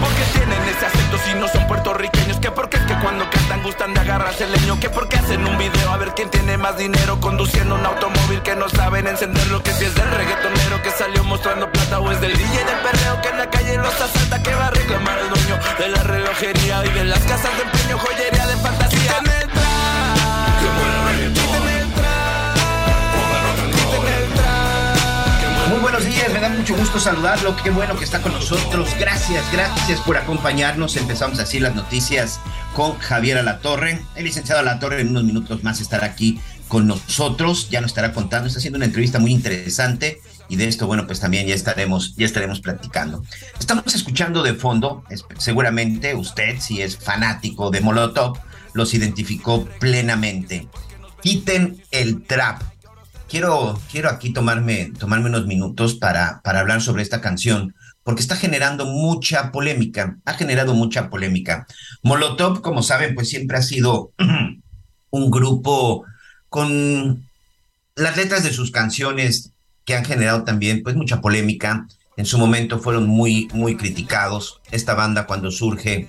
Porque tienen ese acento si no son puertorriqueños Que porque es que cuando cantan gustan de agarrarse el leño Que porque hacen un video a ver quién tiene más dinero Conduciendo un automóvil que no saben encenderlo Que si es del reggaetonero que salió mostrando plata O es del DJ del perreo que en la calle los asalta Que va a reclamar el dueño de la relojería Y de las casas de empeño, joyería de fantasía buenos días, me da mucho gusto saludarlo. Qué bueno que está con nosotros. Gracias, gracias por acompañarnos. Empezamos así las noticias con Javier Alatorre. El licenciado Alatorre en unos minutos más estará aquí con nosotros. Ya nos estará contando, está haciendo una entrevista muy interesante y de esto, bueno, pues también ya estaremos, ya estaremos platicando. Estamos escuchando de fondo, seguramente usted, si es fanático de Molotov, los identificó plenamente. Quiten el trap. Quiero, quiero aquí tomarme, tomarme unos minutos para, para hablar sobre esta canción, porque está generando mucha polémica, ha generado mucha polémica. Molotov, como saben, pues siempre ha sido un grupo con las letras de sus canciones que han generado también pues mucha polémica. En su momento fueron muy, muy criticados. Esta banda cuando surge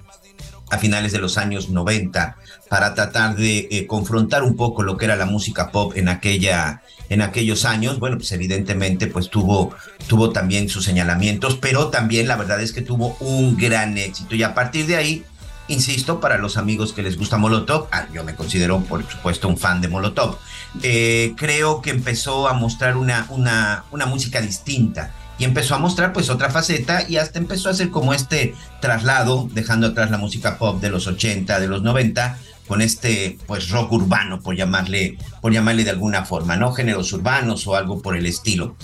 a finales de los años 90 para tratar de eh, confrontar un poco lo que era la música pop en aquella en aquellos años. Bueno pues evidentemente pues tuvo tuvo también sus señalamientos pero también la verdad es que tuvo un gran éxito. Y a partir de ahí insisto para los amigos que les gusta Molotov ah, yo me considero por supuesto un fan de Molotov eh, creo que empezó a mostrar una una una música distinta. Y empezó a mostrar pues otra faceta y hasta empezó a hacer como este traslado, dejando atrás la música pop de los 80, de los 90, con este pues rock urbano, por llamarle, por llamarle de alguna forma, ¿no? Géneros urbanos o algo por el estilo.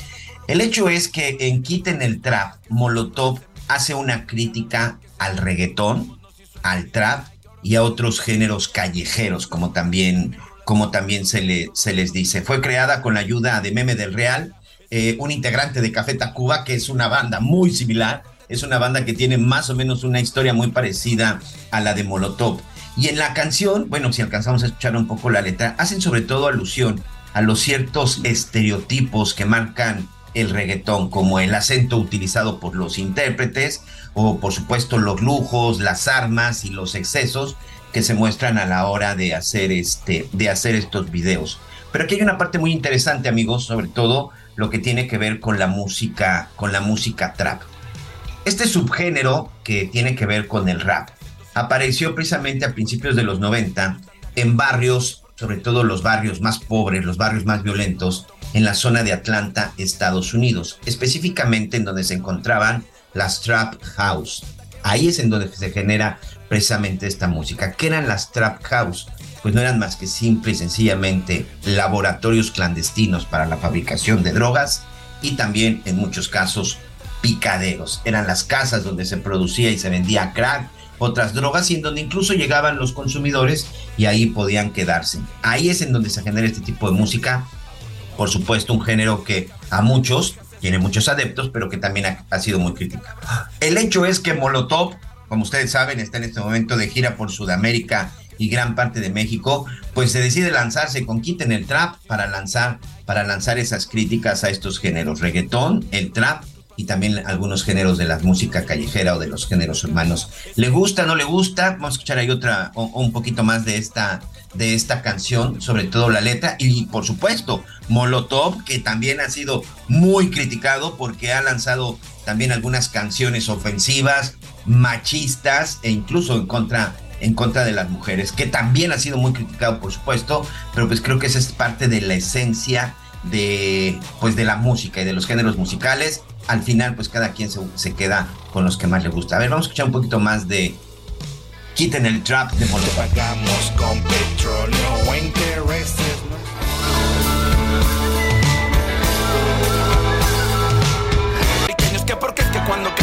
El hecho es que en Quiten el Trap, Molotov hace una crítica al reggaetón, al trap y a otros géneros callejeros, como también, como también se, le, se les dice. Fue creada con la ayuda de Meme del Real, eh, un integrante de Café Tacuba, que es una banda muy similar, es una banda que tiene más o menos una historia muy parecida a la de Molotov. Y en la canción, bueno, si alcanzamos a escuchar un poco la letra, hacen sobre todo alusión a los ciertos estereotipos que marcan el reggaetón, como el acento utilizado por los intérpretes, o por supuesto los lujos, las armas y los excesos que se muestran a la hora de hacer, este, de hacer estos videos. Pero aquí hay una parte muy interesante, amigos, sobre todo lo que tiene que ver con la música, con la música trap. Este subgénero que tiene que ver con el rap apareció precisamente a principios de los 90 en barrios, sobre todo los barrios más pobres, los barrios más violentos, en la zona de Atlanta, Estados Unidos, específicamente en donde se encontraban las trap house. Ahí es en donde se genera precisamente esta música. ¿Qué eran las trap house? Pues no eran más que simple y sencillamente laboratorios clandestinos para la fabricación de drogas y también en muchos casos picaderos. Eran las casas donde se producía y se vendía crack, otras drogas y en donde incluso llegaban los consumidores y ahí podían quedarse. Ahí es en donde se genera este tipo de música. Por supuesto, un género que a muchos tiene muchos adeptos, pero que también ha, sido muy criticado. El hecho es que Molotov, como ustedes saben, está en este momento de gira por Sudamérica y gran parte de México, pues se decide lanzarse con Quiten el Trap para lanzar, para lanzar esas críticas a estos géneros, reggaetón, el trap y también algunos géneros de la música callejera o de los géneros urbanos. ¿Le gusta, no le gusta? Vamos a escuchar ahí otra, o un poquito más de esta, de esta canción, sobre todo la letra, y por supuesto, Molotov, que también ha sido muy criticado porque ha lanzado también algunas canciones ofensivas, machistas e incluso en contra en contra de las mujeres, que también ha sido muy criticado, por supuesto, pero pues creo que esa es parte de la esencia de pues de la música y de los géneros musicales. Al final, pues cada quien se, queda con los que más le gusta. A ver, vamos a escuchar un poquito más de Quiten el trap de Molotov.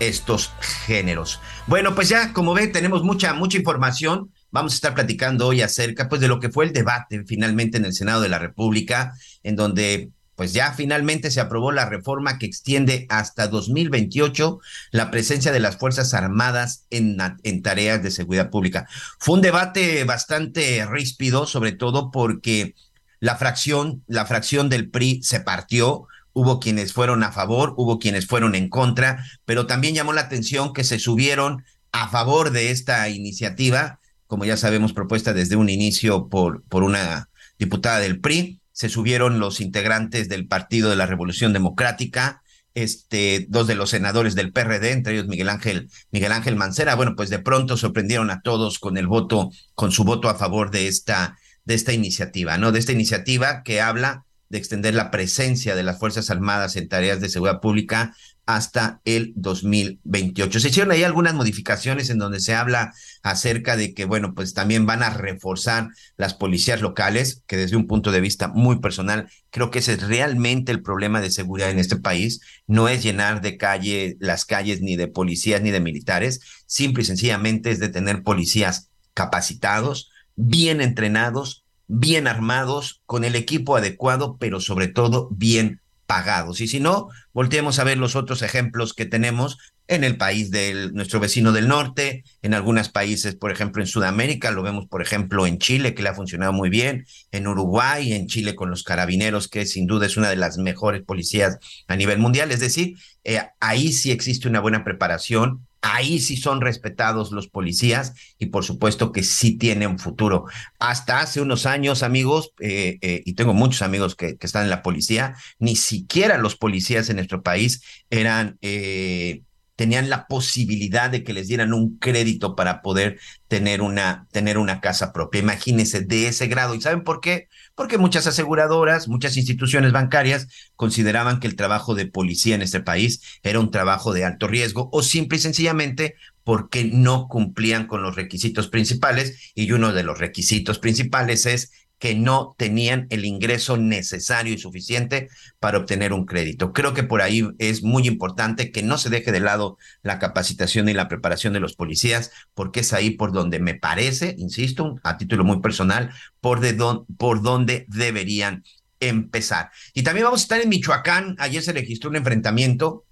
estos géneros. Bueno, pues ya, como ven, tenemos mucha, mucha información. Vamos a estar platicando hoy acerca, pues, de lo que fue el debate finalmente en el Senado de la República, en donde pues ya finalmente se aprobó la reforma que extiende hasta 2028 la presencia de las Fuerzas Armadas en, en, tareas de seguridad pública. Fue un debate bastante ríspido, sobre todo porque la fracción, la fracción del PRI se partió, hubo quienes fueron a favor, hubo quienes fueron en contra, pero también llamó la atención que se subieron a favor de esta iniciativa, como ya sabemos, propuesta desde un inicio por, por una diputada del PRI se subieron los integrantes del Partido de la Revolución Democrática, este, dos de los senadores del PRD, entre ellos Miguel Ángel, Miguel Ángel Mancera, bueno, pues de pronto sorprendieron a todos con el voto, con su voto a favor de esta, de esta iniciativa, ¿no? De esta iniciativa que habla de extender la presencia de las Fuerzas Armadas en tareas de seguridad pública hasta el 2028. Se hicieron ahí algunas modificaciones en donde se habla acerca de que, bueno, pues también van a reforzar las policías locales, que desde un punto de vista muy personal, creo que ese es realmente el problema de seguridad en este país. No es llenar de calle las calles ni de policías ni de militares, simple y sencillamente es de tener policías capacitados, bien entrenados, bien armados, con el equipo adecuado, pero sobre todo bien pagados. Y si no, volteemos a ver los otros ejemplos que tenemos en el país de nuestro vecino del norte, en algunos países, por ejemplo, en Sudamérica, lo vemos, por ejemplo, en Chile, que le ha funcionado muy bien, en Uruguay, en Chile con los carabineros, que sin duda es una de las mejores policías a nivel mundial. Es decir, eh, ahí sí existe una buena preparación, ahí sí son respetados los policías y por supuesto que sí tienen futuro. Hasta hace unos años, amigos, eh, eh, y tengo muchos amigos que, que, están en la policía, ni siquiera los policías en nuestro país eran... Eh, tenían la posibilidad de que les dieran un crédito para poder tener una, tener una casa propia. Imagínense de ese grado. ¿Y saben por qué? Porque muchas aseguradoras, muchas instituciones bancarias consideraban que el trabajo de policía en este país era un trabajo de alto riesgo o simple y sencillamente porque no cumplían con los requisitos principales y uno de los requisitos principales es que no tenían el ingreso necesario y suficiente para obtener un crédito. Creo que por ahí es muy importante que no se deje de lado la capacitación y la preparación de los policías, porque es ahí por donde me parece, insisto, a título muy personal, por, de por donde deberían empezar. Y también vamos a estar en Michoacán. Ayer se registró un enfrentamiento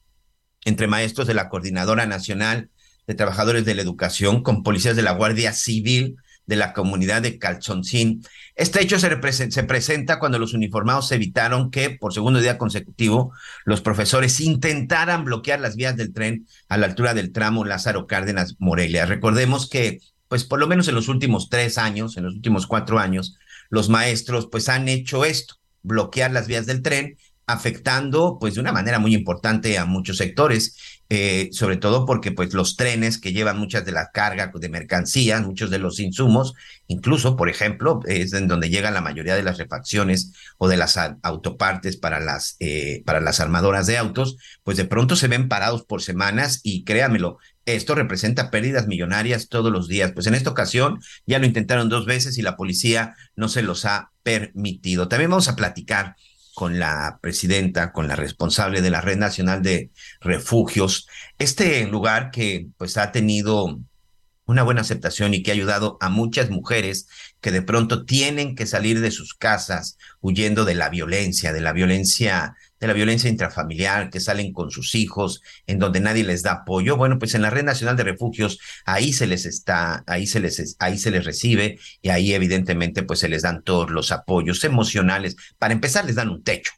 entre maestros de la Coordinadora Nacional de Trabajadores de la Educación con policías de la Guardia Civil de la comunidad de Calzoncín. Este hecho se, se, presenta cuando los uniformados evitaron que, por segundo día consecutivo, los profesores intentaran bloquear las vías del tren a la altura del tramo Lázaro Cárdenas Morelia. Recordemos que, pues por lo menos en los últimos tres años, en los últimos cuatro años, los maestros pues han hecho esto, bloquear las vías del tren afectando pues de una manera muy importante a muchos sectores, eh, sobre todo porque pues los trenes que llevan muchas de la carga de mercancías, muchos de los insumos, incluso por ejemplo es en donde llega la mayoría de las refacciones o de las autopartes para las eh, para las armadoras de autos, pues de pronto se ven parados por semanas y créamelo, esto representa pérdidas millonarias todos los días. Pues en esta ocasión ya lo intentaron dos veces y la policía no se los ha permitido. También vamos a platicar con la presidenta, con la responsable de la Red Nacional de Refugios. Este lugar que pues ha tenido una buena aceptación y que ha ayudado a muchas mujeres que de pronto tienen que salir de sus casas huyendo de la violencia, de la violencia, de la violencia intrafamiliar, que salen con sus hijos, en donde nadie les da apoyo. Bueno, pues en la Red Nacional de Refugios, ahí se les está, ahí se les, ahí se les recibe y ahí evidentemente pues se les dan todos los apoyos emocionales. Para empezar, les dan un techo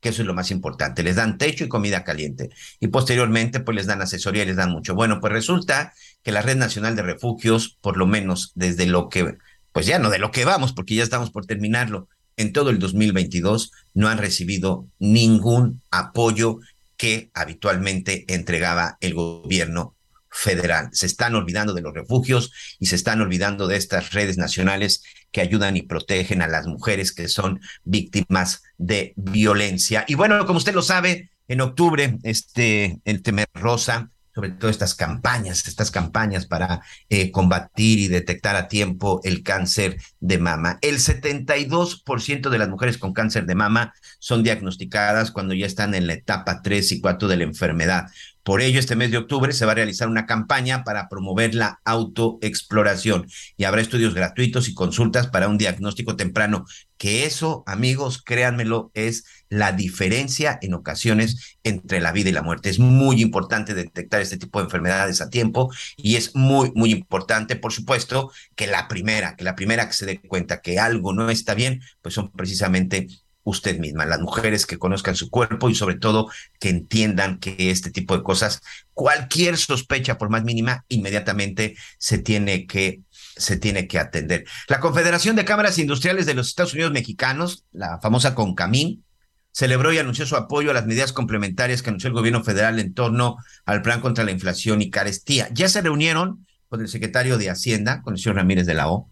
que eso es lo más importante. Les dan techo y comida caliente. Y posteriormente, pues les dan asesoría y les dan mucho. Bueno, pues resulta que la Red Nacional de Refugios, por lo menos desde lo que pues ya no de lo que vamos, porque ya estamos por terminarlo, en todo el 2022 no han recibido ningún apoyo que habitualmente entregaba el gobierno federal. Se están olvidando de los refugios y se están olvidando de estas redes nacionales que ayudan y protegen a las mujeres que son víctimas de violencia. Y bueno, como usted lo sabe, en octubre, este, el Temer Rosa sobre todo estas campañas, estas campañas para eh, combatir y detectar a tiempo el cáncer de mama. El 72% de las mujeres con cáncer de mama son diagnosticadas cuando ya están en la etapa 3 y 4 de la enfermedad. Por ello, este mes de octubre se va a realizar una campaña para promover la autoexploración y habrá estudios gratuitos y consultas para un diagnóstico temprano, que eso, amigos, créanmelo, es la diferencia en ocasiones entre la vida y la muerte. Es muy importante detectar este tipo de enfermedades a tiempo y es muy, muy importante, por supuesto, que la primera, que la primera que se dé cuenta que algo no está bien, pues son precisamente usted misma, las mujeres que conozcan su cuerpo y sobre todo que entiendan que este tipo de cosas, cualquier sospecha por más mínima, inmediatamente se tiene que se tiene que atender. La Confederación de Cámaras Industriales de los Estados Unidos Mexicanos, la famosa CONCAMIN, celebró y anunció su apoyo a las medidas complementarias que anunció el gobierno federal en torno al plan contra la inflación y carestía. Ya se reunieron con el secretario de Hacienda, con el señor Ramírez de la O,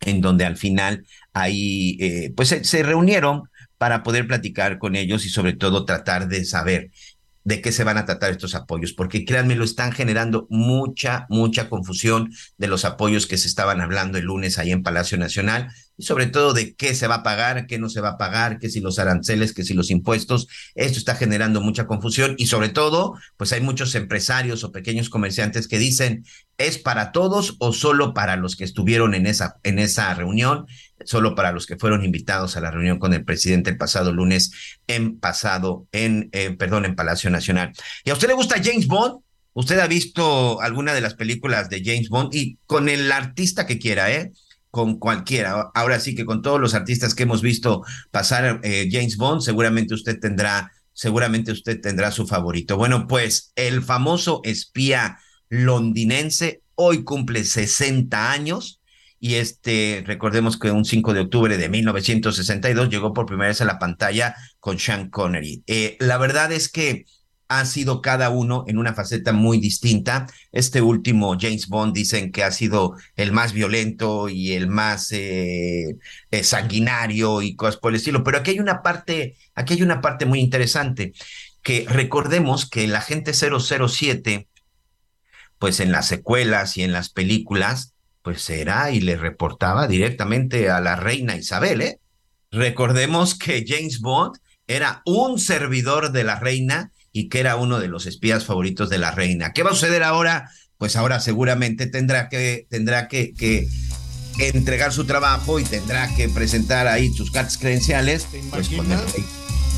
en donde al final ahí, eh, pues se reunieron para poder platicar con ellos y sobre todo tratar de saber de qué se van a tratar estos apoyos, porque créanme, lo están generando mucha, mucha confusión de los apoyos que se estaban hablando el lunes ahí en Palacio Nacional y sobre todo de qué se va a pagar, qué no se va a pagar, qué si los aranceles, qué si los impuestos. Esto está generando mucha confusión y sobre todo, pues hay muchos empresarios o pequeños comerciantes que dicen, ¿es para todos o solo para los que estuvieron en esa, en esa reunión? Solo para los que fueron invitados a la reunión con el presidente el pasado lunes en pasado, en, eh, perdón, en Palacio Nacional. ¿Y a usted le gusta James Bond? ¿Usted ha visto alguna de las películas de James Bond? Y con el artista que quiera, ¿eh? Con cualquiera. Ahora sí que con todos los artistas que hemos visto pasar eh, James Bond, seguramente usted tendrá, seguramente usted tendrá su favorito. Bueno, pues el famoso espía londinense hoy cumple 60 años y este, recordemos que un 5 de octubre de 1962 llegó por primera vez a la pantalla con Sean Connery. Eh, la verdad es que ha sido cada uno en una faceta muy distinta. Este último James Bond dicen que ha sido el más violento y el más eh, eh, sanguinario y cosas por el estilo. Pero aquí hay una parte, aquí hay una parte muy interesante que recordemos que el agente 007, pues en las secuelas y en las películas, pues era y le reportaba directamente a la reina Isabel. ¿eh? Recordemos que James Bond era un servidor de la reina y que era uno de los espías favoritos de la reina. ¿Qué va a suceder ahora? Pues ahora seguramente tendrá que, tendrá que, que entregar su trabajo y tendrá que presentar ahí sus cartas credenciales pues, con el rey,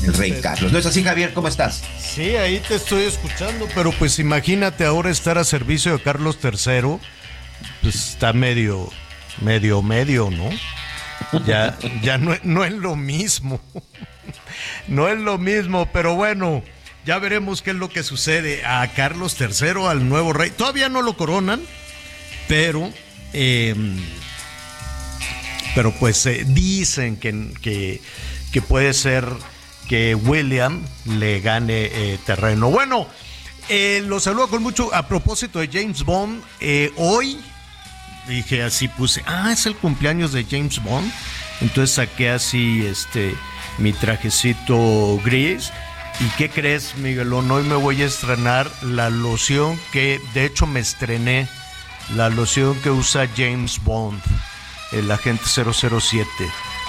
el rey Carlos. ¿No es así, Javier? ¿Cómo estás? Sí, ahí te estoy escuchando, pero pues imagínate ahora estar a servicio de Carlos III, pues está medio, medio, medio, ¿no? Ya, ya no, no es lo mismo. No es lo mismo, pero bueno. Ya veremos qué es lo que sucede a Carlos III, al nuevo rey. Todavía no lo coronan, pero, em, pero pues eh, dicen que, que, puede ser que William le gane eh, terreno. Bueno, eh, lo saludo con mucho a propósito de James Bond. hoy dije así, puse, ah, es el cumpleaños de James Bond. Entonces saqué así este mi trajecito gris ¿Y qué crees, Miguelón? Hoy me voy a estrenar la loción que, de hecho, me estrené. La loción que usa James Bond, el agente 007.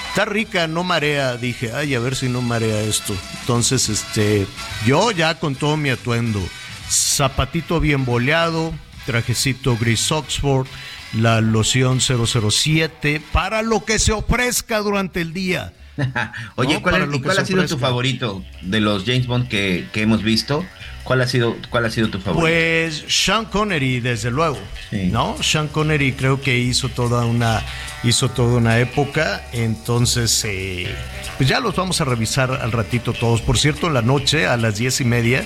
Está rica, no marea. Dije, ay, a ver si no marea esto. Entonces, este, yo ya con todo mi atuendo. Zapatito bien boleado, trajecito gris Oxford, la loción 007, para lo que se ofrezca durante el día. Oye, ¿cuál, ¿y cuál ha sido tu favorito de los James Bond que, que, hemos visto? ¿Cuál ha sido, cuál ha sido tu favorito? Pues Sean Connery, desde luego, ¿no? Sean Connery creo que hizo toda una, hizo toda una época, entonces, eh, pues ya los vamos a revisar al ratito todos. Por cierto, en la noche a las diez y media,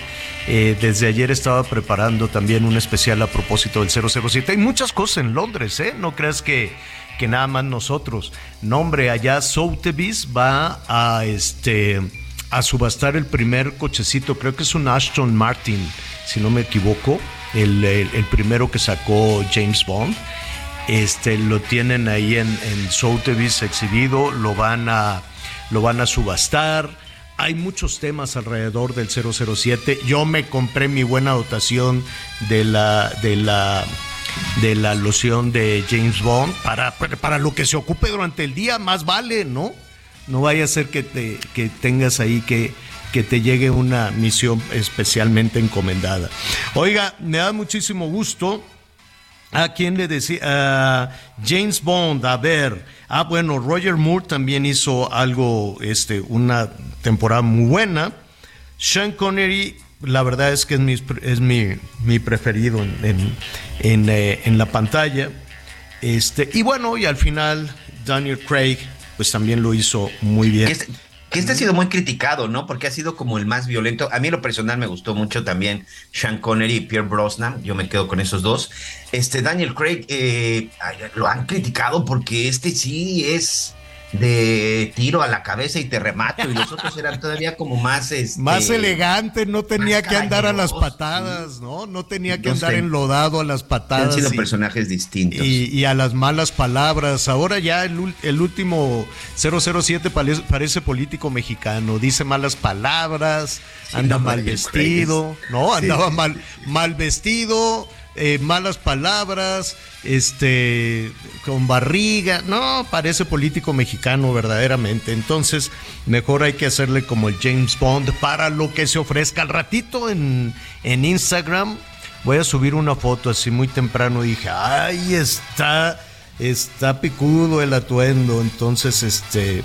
eh, desde ayer estaba preparando también un especial a propósito del 007. Hay muchas cosas en Londres, ¿eh? No creas que que nada más nosotros. Nombre, allá Sotheby's va a este a subastar el primer cochecito, creo que es un Aston Martin, si no me equivoco, el, el, primero que sacó James Bond. Este lo tienen ahí en, en exhibido, lo van a lo van a subastar. Hay muchos temas alrededor del 007. Yo me compré mi buena dotación de la de la de la loción de James Bond para, para lo que se ocupe durante el día, más vale, ¿no? No vaya a ser que, te, que tengas ahí que, que te llegue una misión especialmente encomendada. Oiga, me da muchísimo gusto. ¿A quién le decía? James Bond, a ver. Ah, bueno, Roger Moore también hizo algo, este, una temporada muy buena. Sean Connery, la verdad es que es mi, es mi, mi preferido en, en, eh, en, la pantalla. Este, y bueno, y al final Daniel Craig pues también lo hizo muy bien. Este, que este ha sido muy criticado, ¿no? Porque ha sido como el más violento. A mí lo personal me gustó mucho también Sean Connery y Pierre Brosnan. Yo me quedo con esos dos. Este Daniel Craig eh, lo han criticado porque este sí es de tiro a la cabeza y te remato y los otros eran todavía como más este, más elegante no tenía que andar a las patadas no no tenía que andar enlodado a las patadas han sido personajes distintos. y, a las malas palabras. Ahora ya el, el último 007 parece, político mexicano. Dice malas palabras anda mal vestido no andaba mal mal vestido eh, malas palabras, este, con barriga. No, parece político mexicano verdaderamente. Entonces, mejor hay que hacerle como el James Bond para lo que se ofrezca. Al ratito en, en Instagram voy a subir una foto así muy temprano. Dije, ay, está, está picudo el atuendo. Entonces, este,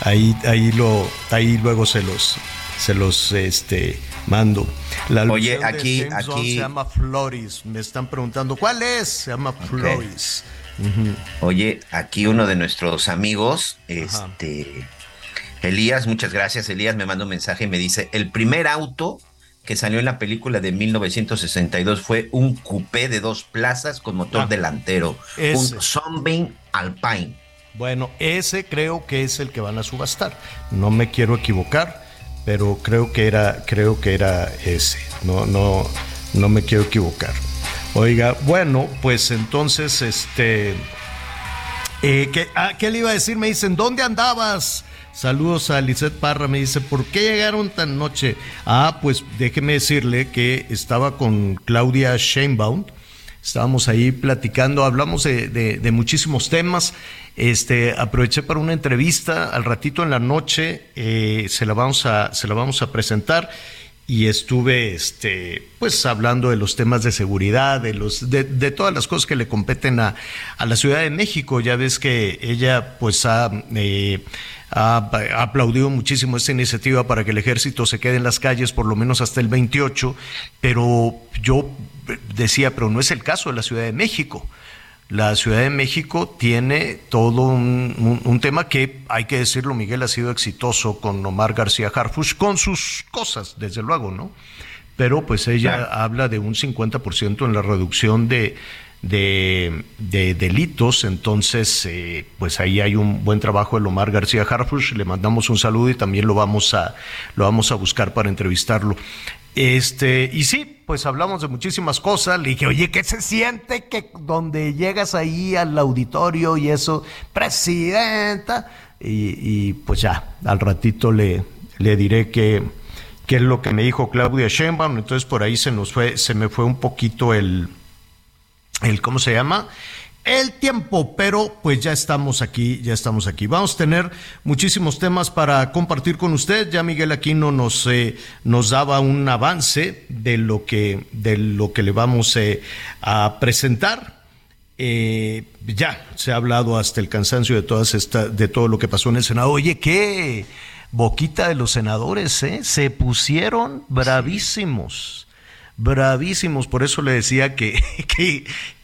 ahí, ahí lo, ahí luego se los, se los, este, mando. La Oye, aquí, aquí se llama Floris. Me están preguntando cuál es. Se llama Floris. Oye, aquí uno de nuestros amigos, este Elías, muchas gracias. Elías me manda un mensaje y me dice: el primer auto que salió en la película de 1962 fue un coupé de dos plazas con motor ah, delantero, un Sunbeam Alpine. Bueno, ese creo que es el que van a subastar. No me quiero equivocar pero creo que era, creo que era ese. No, no, no me quiero equivocar. Oiga, bueno, pues entonces, este, eh, ¿qué, ah, ¿qué, le iba a decir? Me dicen, ¿dónde andabas? Saludos a Lisette Parra, me dice, ¿por qué llegaron tan noche? Ah, pues déjeme decirle que estaba con Claudia Sheinbaum, estábamos ahí platicando, hablamos de, de muchísimos temas. Este, aproveché para una entrevista al ratito en la noche, eh, se, la vamos a, se la vamos a presentar y estuve este, pues hablando de los temas de seguridad, de, los, de, todas las cosas que le competen a, a, la Ciudad de México. Ya ves que ella pues ha, eh, aplaudido muchísimo esta iniciativa para que el ejército se quede en las calles por lo menos hasta el 28, pero yo decía, pero no es el caso de la Ciudad de México. La Ciudad de México tiene todo un, tema que, hay que decirlo, Miguel ha sido exitoso con Omar García Harfush, con sus cosas, desde luego, ¿no? Pero pues ella habla de un 50% en la reducción de, de, delitos, entonces eh, pues ahí hay un buen trabajo de Omar García Harfush, le mandamos un saludo y también lo vamos a, lo vamos a buscar para entrevistarlo. Este, y sí, pues hablamos de muchísimas cosas. Le dije, oye, ¿qué se siente que donde llegas ahí al auditorio y eso, presidenta? Y, pues ya, al ratito le, le diré que es lo que me dijo Claudia Sheinbaum. Entonces por ahí se nos fue, se me fue un poquito el, el ¿cómo se llama? El tiempo, pero pues ya estamos aquí, ya estamos aquí. Vamos a tener muchísimos temas para compartir con usted. Ya Miguel Aquino nos, eh, nos daba un avance de lo que, de lo que le vamos eh, a presentar. Eh, ya se ha hablado hasta el cansancio de todas esta, de todo lo que pasó en el Senado. Oye, qué boquita de los senadores, ¿eh? Se pusieron bravísimos bravísimos, por eso le decía que,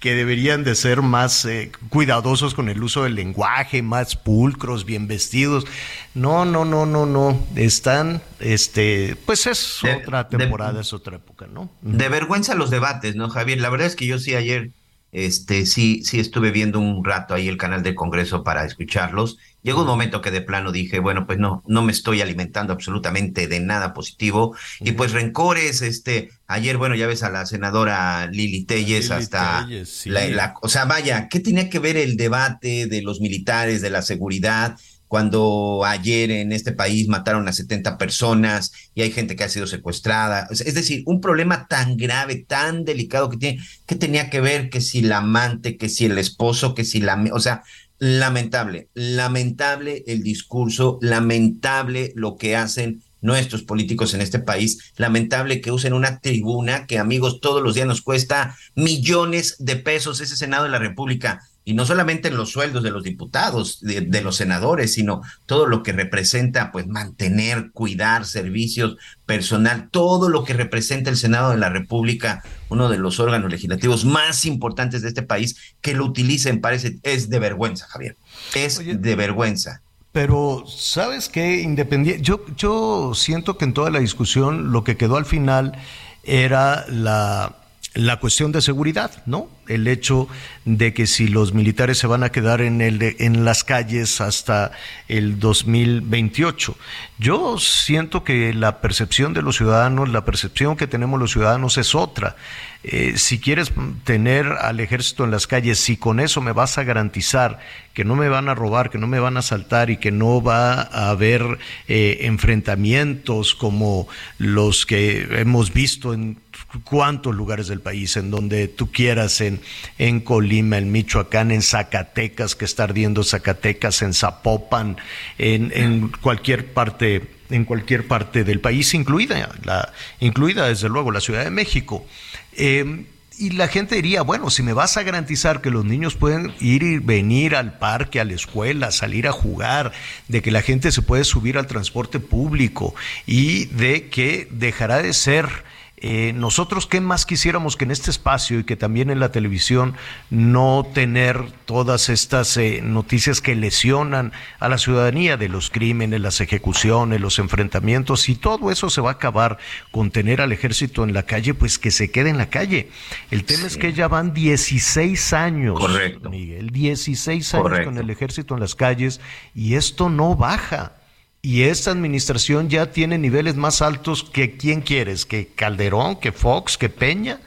que, deberían de ser más eh, cuidadosos con el uso del lenguaje, más pulcros, bien vestidos. No, no, no, no, no, están, este, pues es otra temporada, es otra época, ¿no? De vergüenza los debates, ¿no, Javier? La verdad es que yo sí ayer Este, sí, sí estuve viendo un rato ahí el canal del Congreso para escucharlos. Llegó un momento que de plano dije, bueno, pues no, no me estoy alimentando absolutamente de nada positivo. Y pues rencores, este, ayer, bueno, ya ves a la senadora Lili Telles hasta la, o sea, vaya, ¿qué tenía que ver el debate de los militares, de la seguridad? Cuando ayer en este país mataron a 70 personas y hay gente que ha sido secuestrada. Es decir, un problema tan grave, tan delicado que tiene, que tenía que ver que si la amante, que si el esposo, que si la... O sea, lamentable, lamentable el discurso, lamentable lo que hacen nuestros políticos en este país. Lamentable que usen una tribuna que, amigos, todos los días nos cuesta millones de pesos ese Senado de la República y no solamente en los sueldos de los diputados, de, los senadores, sino todo lo que representa, pues, mantener, cuidar servicios, personal, todo lo que representa el Senado de la República, uno de los órganos legislativos más importantes de este país, que lo utilicen, parece, es de vergüenza, Javier, es de vergüenza. Pero, ¿sabes qué? Independiente, yo, yo siento que en toda la discusión lo que quedó al final era la la cuestión de seguridad, ¿no? El hecho de que si los militares se van a quedar en, el en las calles hasta el 2028. Yo siento que la percepción de los ciudadanos, la percepción que tenemos los ciudadanos es otra. Eh, si quieres tener al ejército en las calles, si con eso me vas a garantizar que no me van a robar, que no me van a asaltar y que no va a haber eh, enfrentamientos como los que hemos visto en cuántos lugares del país, en donde tú quieras, en, en Colima, en Michoacán, en Zacatecas, que está ardiendo Zacatecas, en Zapopan, en, en cualquier parte en cualquier parte del país, incluida, la, incluida desde luego la Ciudad de México. Eh, y la gente diría, bueno, si me vas a garantizar que los niños pueden ir y venir al parque, a la escuela, salir a jugar, de que la gente se puede subir al transporte público y de que dejará de ser eh, nosotros, ¿qué más quisiéramos que en este espacio y que también en la televisión no tener todas estas eh, noticias que lesionan a la ciudadanía de los crímenes, las ejecuciones, los enfrentamientos y todo eso se va a acabar con tener al ejército en la calle, pues que se quede en la calle. El tema es que ya van 16 años, Correcto. Miguel, 16 años con el ejército en las calles y esto no baja. Y esta administración ya tiene niveles más altos que quién quieres, que Calderón, que Fox, que Peña,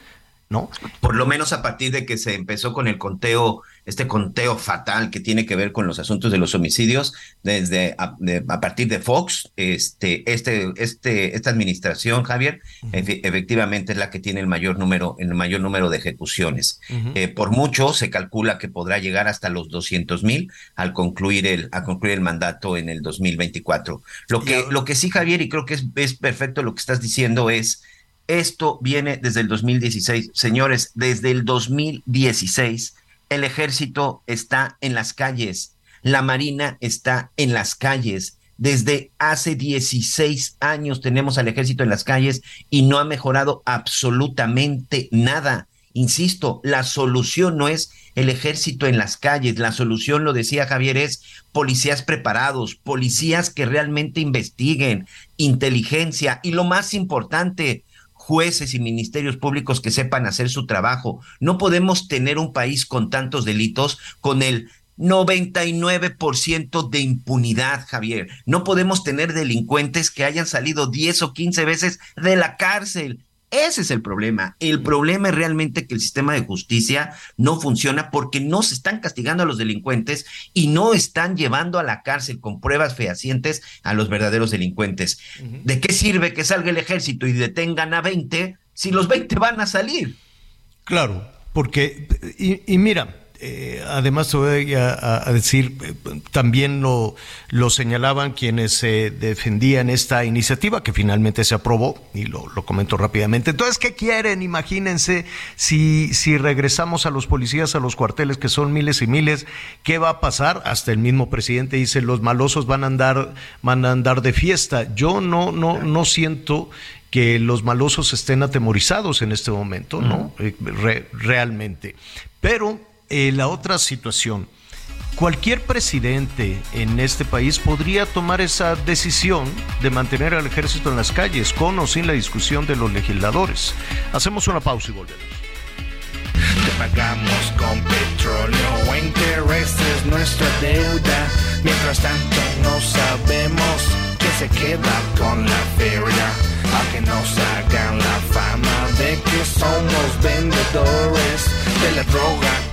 ¿no? Por lo menos a partir de que se empezó con el conteo este conteo fatal que tiene que ver con los asuntos de los homicidios desde a, partir de Fox, este, este, este, esta administración, Javier, efectivamente es la que tiene el mayor número, el mayor número de ejecuciones. Eh, por mucho se calcula que podrá llegar hasta los 200 mil al concluir el, a concluir el mandato en el 2024. Lo que, lo que sí, Javier, y creo que es, es perfecto lo que estás diciendo es esto viene desde el 2016. Señores, desde el 2016 el ejército está en las calles, la marina está en las calles. Desde hace 16 años tenemos al ejército en las calles y no ha mejorado absolutamente nada. Insisto, la solución no es el ejército en las calles, la solución, lo decía Javier, es policías preparados, policías que realmente investiguen, inteligencia y lo más importante, jueces y ministerios públicos que sepan hacer su trabajo. No podemos tener un país con tantos delitos con el 99% de impunidad, Javier. No podemos tener delincuentes que hayan salido 10 o 15 veces de la cárcel. Ese es el problema. El problema es realmente que el sistema de justicia no funciona porque no se están castigando a los delincuentes y no están llevando a la cárcel con pruebas fehacientes a los verdaderos delincuentes. ¿De qué sirve que salga el ejército y detengan a 20 si los 20 van a salir? Claro, porque, y, y mira, eh, además te voy a, decir, eh, también lo, lo señalaban quienes defendían esta iniciativa que finalmente se aprobó, y lo, lo, comento rápidamente. Entonces, ¿qué quieren? Imagínense si, si regresamos a los policías, a los cuarteles, que son miles y miles, ¿qué va a pasar? Hasta el mismo presidente dice, los malosos van a andar, van a andar de fiesta. Yo no, no, no siento que los malosos estén atemorizados en este momento, ¿no? Eh, realmente. Pero eh, la otra situación. Cualquier presidente en este país podría tomar esa decisión de mantener al ejército en las calles, con o sin la discusión de los legisladores. Hacemos una pausa y volvemos. pagamos con petróleo o intereses nuestra deuda. Mientras tanto no sabemos qué se queda con la feria, aunque nos hagan la fama de que somos vendedores de la droga que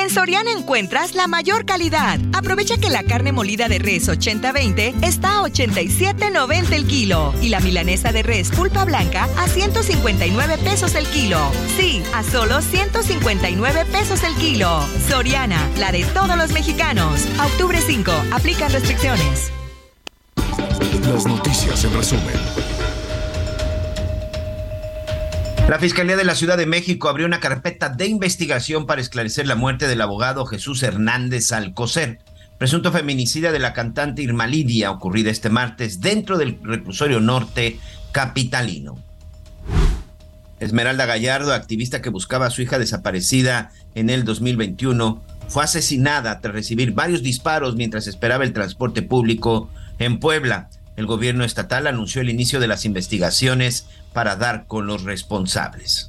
En Soriana encuentras la mayor calidad. Aprovecha que la carne molida de res 80-20 está a 87.90 el kilo y la milanesa de res pulpa blanca a 159 pesos el kilo. Sí, a solo 159 pesos el kilo. Soriana, la de todos los mexicanos. A octubre 5, aplican restricciones. Las noticias en resumen. La Fiscalía de la Ciudad de México abrió una carpeta de investigación para esclarecer la muerte del abogado Jesús Hernández Alcocer, presunto feminicida de la cantante Irma Lidia, ocurrida este martes dentro del reclusorio norte capitalino. Esmeralda Gallardo, activista que buscaba a su hija desaparecida en el 2021, fue asesinada tras recibir varios disparos mientras esperaba el transporte público en Puebla. El gobierno estatal anunció el inicio de las investigaciones para dar con los responsables.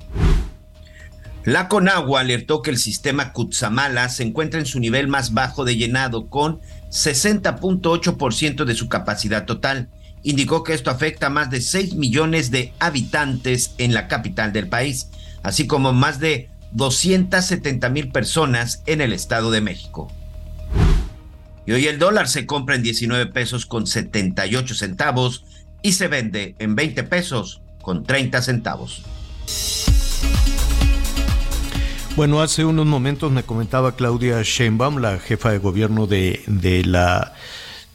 La Conagua alertó que el sistema Cutzamala se encuentra en su nivel más bajo de llenado con 60.8% de su capacidad total. Indicó que esto afecta a más de 6 millones de habitantes en la capital del país, así como más de 270 mil personas en el Estado de México. Y hoy el dólar se compra en 19 pesos con 78 centavos y se vende en 20 pesos con 30 centavos. Bueno, hace unos momentos me comentaba Claudia Sheinbaum, la jefa de gobierno de, de, la,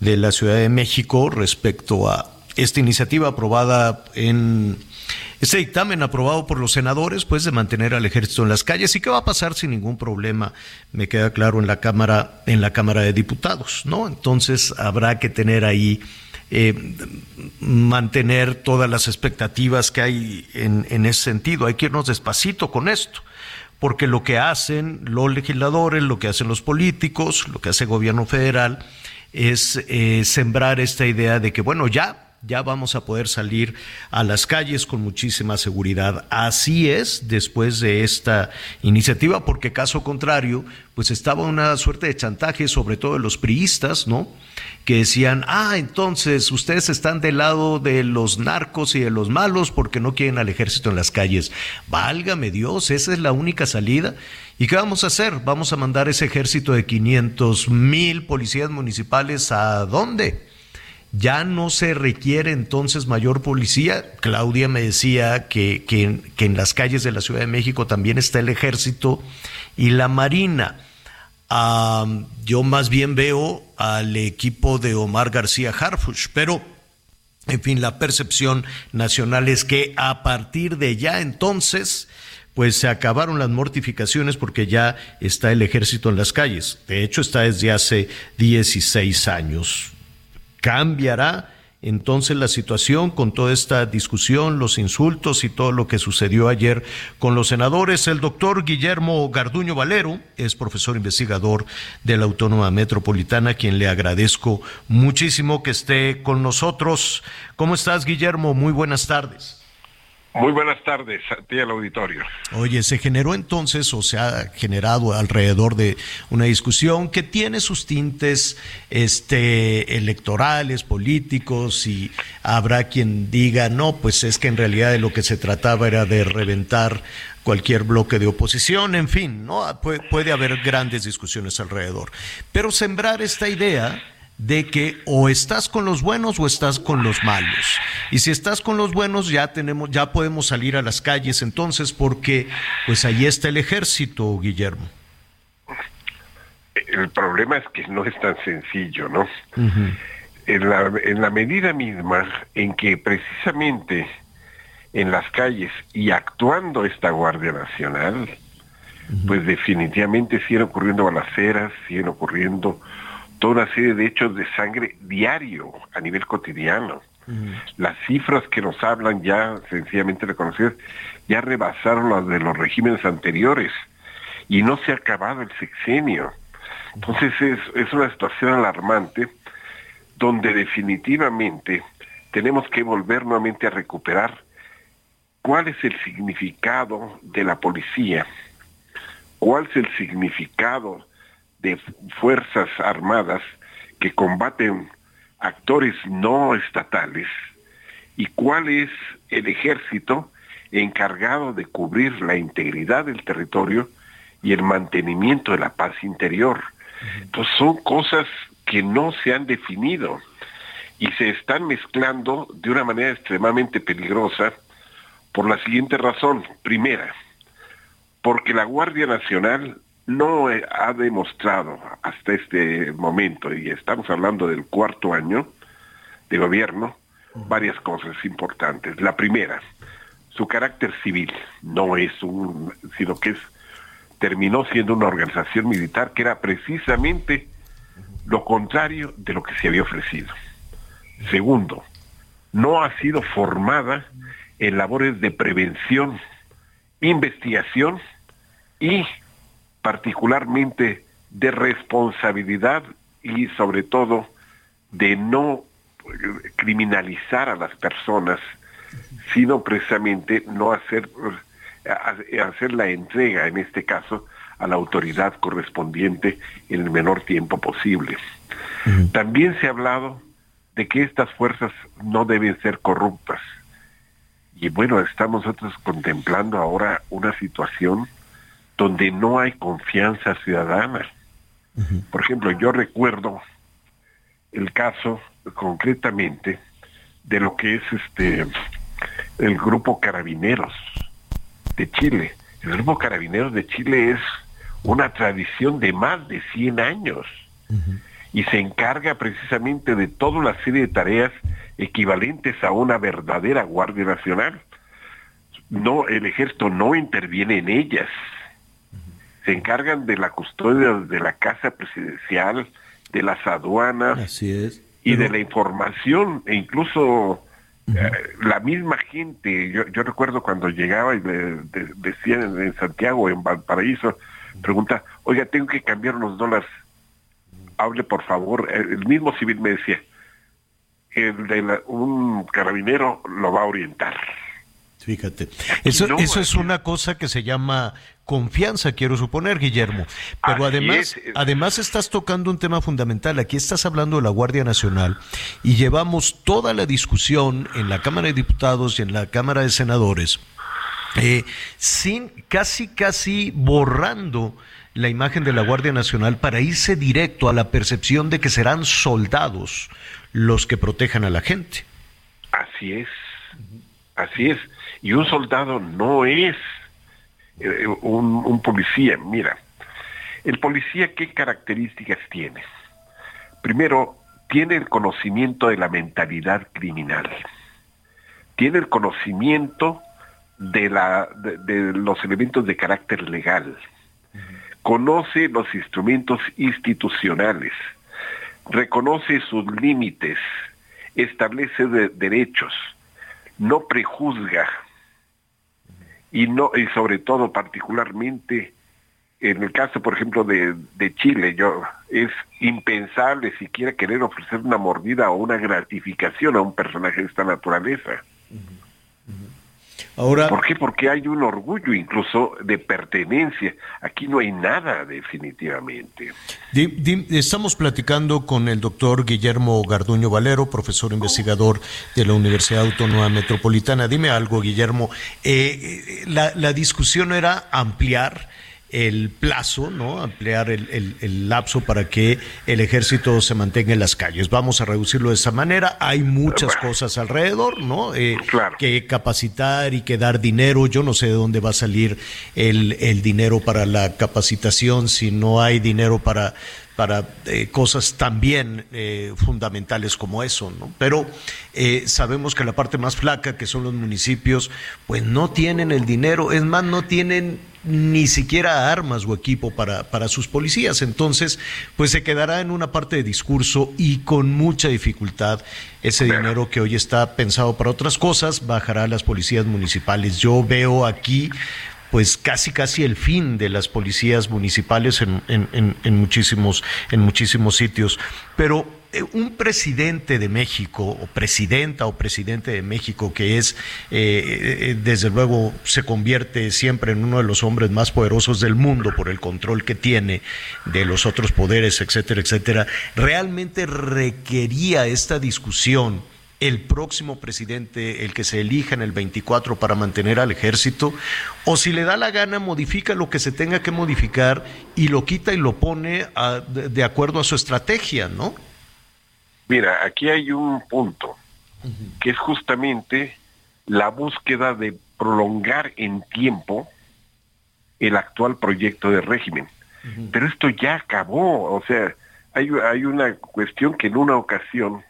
de la Ciudad de México, respecto a esta iniciativa aprobada en este dictamen aprobado por los senadores, pues de mantener al ejército en las calles y qué va a pasar sin ningún problema, me queda claro en la cámara, en la cámara de diputados, ¿no? Entonces habrá que tener ahí eh, mantener todas las expectativas que hay en, ese sentido. Hay que irnos despacito con esto porque lo que hacen los legisladores, lo que hacen los políticos, lo que hace el gobierno federal es eh, sembrar esta idea de que, bueno, ya ya vamos a poder salir a las calles con muchísima seguridad. Así es después de esta iniciativa, porque caso contrario, pues estaba una suerte de chantaje, sobre todo de los priistas, ¿no? Que decían, ah, entonces ustedes están del lado de los narcos y de los malos porque no quieren al ejército en las calles. Válgame Dios, esa es la única salida. ¿Y qué vamos a hacer? Vamos a mandar ese ejército de 500 mil policías municipales a dónde? ya no se requiere entonces mayor policía. Claudia me decía que, que, en las calles de la Ciudad de México también está el ejército y la marina. Yo más bien veo al equipo de Omar García Harfush, pero en fin, la percepción nacional es que a partir de ya entonces, pues se acabaron las mortificaciones porque ya está el ejército en las calles. De hecho, está desde hace 16 años cambiará entonces la situación con toda esta discusión, los insultos y todo lo que sucedió ayer con los senadores. El doctor Guillermo Garduño Valero es profesor investigador de la Autónoma Metropolitana, quien le agradezco muchísimo que esté con nosotros. ¿Cómo estás, Guillermo? Muy buenas tardes. Muy buenas tardes a ti al auditorio. Oye, se generó entonces o se ha generado alrededor de una discusión que tiene sus tintes este electorales, políticos y habrá quien diga, "No, pues es que en realidad de lo que se trataba era de reventar cualquier bloque de oposición, en fin, no puede, puede haber grandes discusiones alrededor. Pero sembrar esta idea de que o estás con los buenos o estás con los malos. Y si estás con los buenos ya tenemos ya podemos salir a las calles entonces porque pues ahí está el ejército, Guillermo. El problema es que no es tan sencillo, ¿no? en, la, en la medida misma en que precisamente en las calles y actuando esta Guardia Nacional, pues definitivamente siguen ocurriendo balaceras, siguen ocurriendo toda una serie de hechos de sangre diario a nivel cotidiano. Las cifras que nos hablan ya sencillamente reconocidas ya rebasaron las de los regímenes anteriores. y no se ha acabado el sexenio. Entonces es, es una situación alarmante donde definitivamente tenemos que volver nuevamente a recuperar cuál es el significado de la policía, cuál es el significado de fuerzas armadas que combaten actores no estatales y cuál es el ejército encargado de cubrir la integridad del territorio y el mantenimiento de la paz interior. Entonces son cosas que no se han definido y se están mezclando de una manera extremadamente peligrosa por la siguiente razón. Primera, porque la Guardia Nacional no ha demostrado hasta este momento, y estamos hablando del cuarto año de gobierno, varias cosas importantes. La primera, su carácter civil no es un, sino que es, terminó siendo una organización militar que era precisamente lo contrario de lo que se había ofrecido. Segundo, no ha sido formada en labores de prevención, investigación y particularmente de responsabilidad y sobre todo de no criminalizar a las personas, sino precisamente no hacer, hacer la entrega, en este caso, a la autoridad correspondiente en el menor tiempo posible. También se ha hablado de que estas fuerzas no deben ser corruptas. Y bueno, estamos nosotros contemplando ahora una situación donde no hay confianza ciudadana. Por ejemplo, yo recuerdo el caso concretamente de lo que es este el grupo Carabineros de Chile. El grupo Carabineros de Chile es una tradición de más de 100 años y se encarga precisamente de toda una serie de tareas equivalentes a una verdadera Guardia Nacional. No, el ejército no interviene en ellas. Se encargan de la custodia de la casa presidencial, de las aduanas Así es. y de la información e incluso eh, la misma gente, yo, yo recuerdo cuando llegaba y le de- decían en, en Santiago, en Valparaíso, pregunta, oiga, tengo que cambiar los dólares, hable por favor, el mismo civil me decía, el de la- un carabinero lo va a orientar. Fíjate. Eso, no, eso es una cosa que se llama confianza, quiero suponer, Guillermo. Pero Así además, es. además estás tocando un tema fundamental. Aquí estás hablando de la Guardia Nacional y llevamos toda la discusión en la Cámara de Diputados y en la Cámara de Senadores, eh, sin casi, casi borrando la imagen de la Guardia Nacional para irse directo a la percepción de que serán soldados los que protejan a la gente. Así es, así es. Y un soldado no es eh, un, policía. Mira, el policía, ¿qué características tiene? Primero, tiene el conocimiento de la mentalidad criminal. Tiene el conocimiento de, la, de, los elementos de carácter legal. Conoce los instrumentos institucionales. Reconoce sus límites. Establece de- derechos. No prejuzga y no y sobre todo particularmente en el caso por ejemplo de, de Chile yo es impensable siquiera querer ofrecer una mordida o una gratificación a un personaje de esta naturaleza Ahora, ¿por qué? porque hay un orgullo incluso de pertenencia aquí no hay nada definitivamente Di- di- estamos platicando con el doctor Guillermo Garduño Valero, profesor investigador de la Universidad Autónoma Metropolitana. Dime algo, Guillermo. Eh, eh, la, la discusión era ampliar el plazo, ¿no? Ampliar el, el- el lapso para que el ejército se mantenga en las calles. Vamos a reducirlo de esa manera. Hay muchas cosas alrededor, ¿no? Eh, Claro. que capacitar y que dar dinero. Yo no sé de dónde va a salir el, el dinero para la capacitación si no hay dinero para, para eh, cosas también eh, fundamentales como eso, ¿no? Pero eh, sabemos que la parte más flaca, que son los municipios, pues no tienen el dinero, es más, no tienen ni siquiera armas o equipo para, para sus policías. Entonces, pues se quedará en una parte de discurso y con mucha dificultad ese dinero que hoy está pensado para otras cosas bajará a las policías municipales. Yo veo aquí pues casi casi el fin de las policías municipales en, en, muchísimos, en muchísimos sitios. Pero un presidente de México, o presidenta o presidente de México, que es, eh, eh, desde luego, se convierte siempre en uno de los hombres más poderosos del mundo por el control que tiene de los otros poderes, etcétera, etcétera, realmente requería esta discusión el próximo presidente, el que se elija en el 24 para mantener al ejército, o si le da la gana, modifica lo que se tenga que modificar y lo quita y lo pone de, acuerdo a su estrategia, ¿no? Mira, aquí hay un punto, que es justamente la búsqueda de prolongar en tiempo el actual proyecto de régimen. Pero esto ya acabó, o sea, hay, hay una cuestión que en una ocasión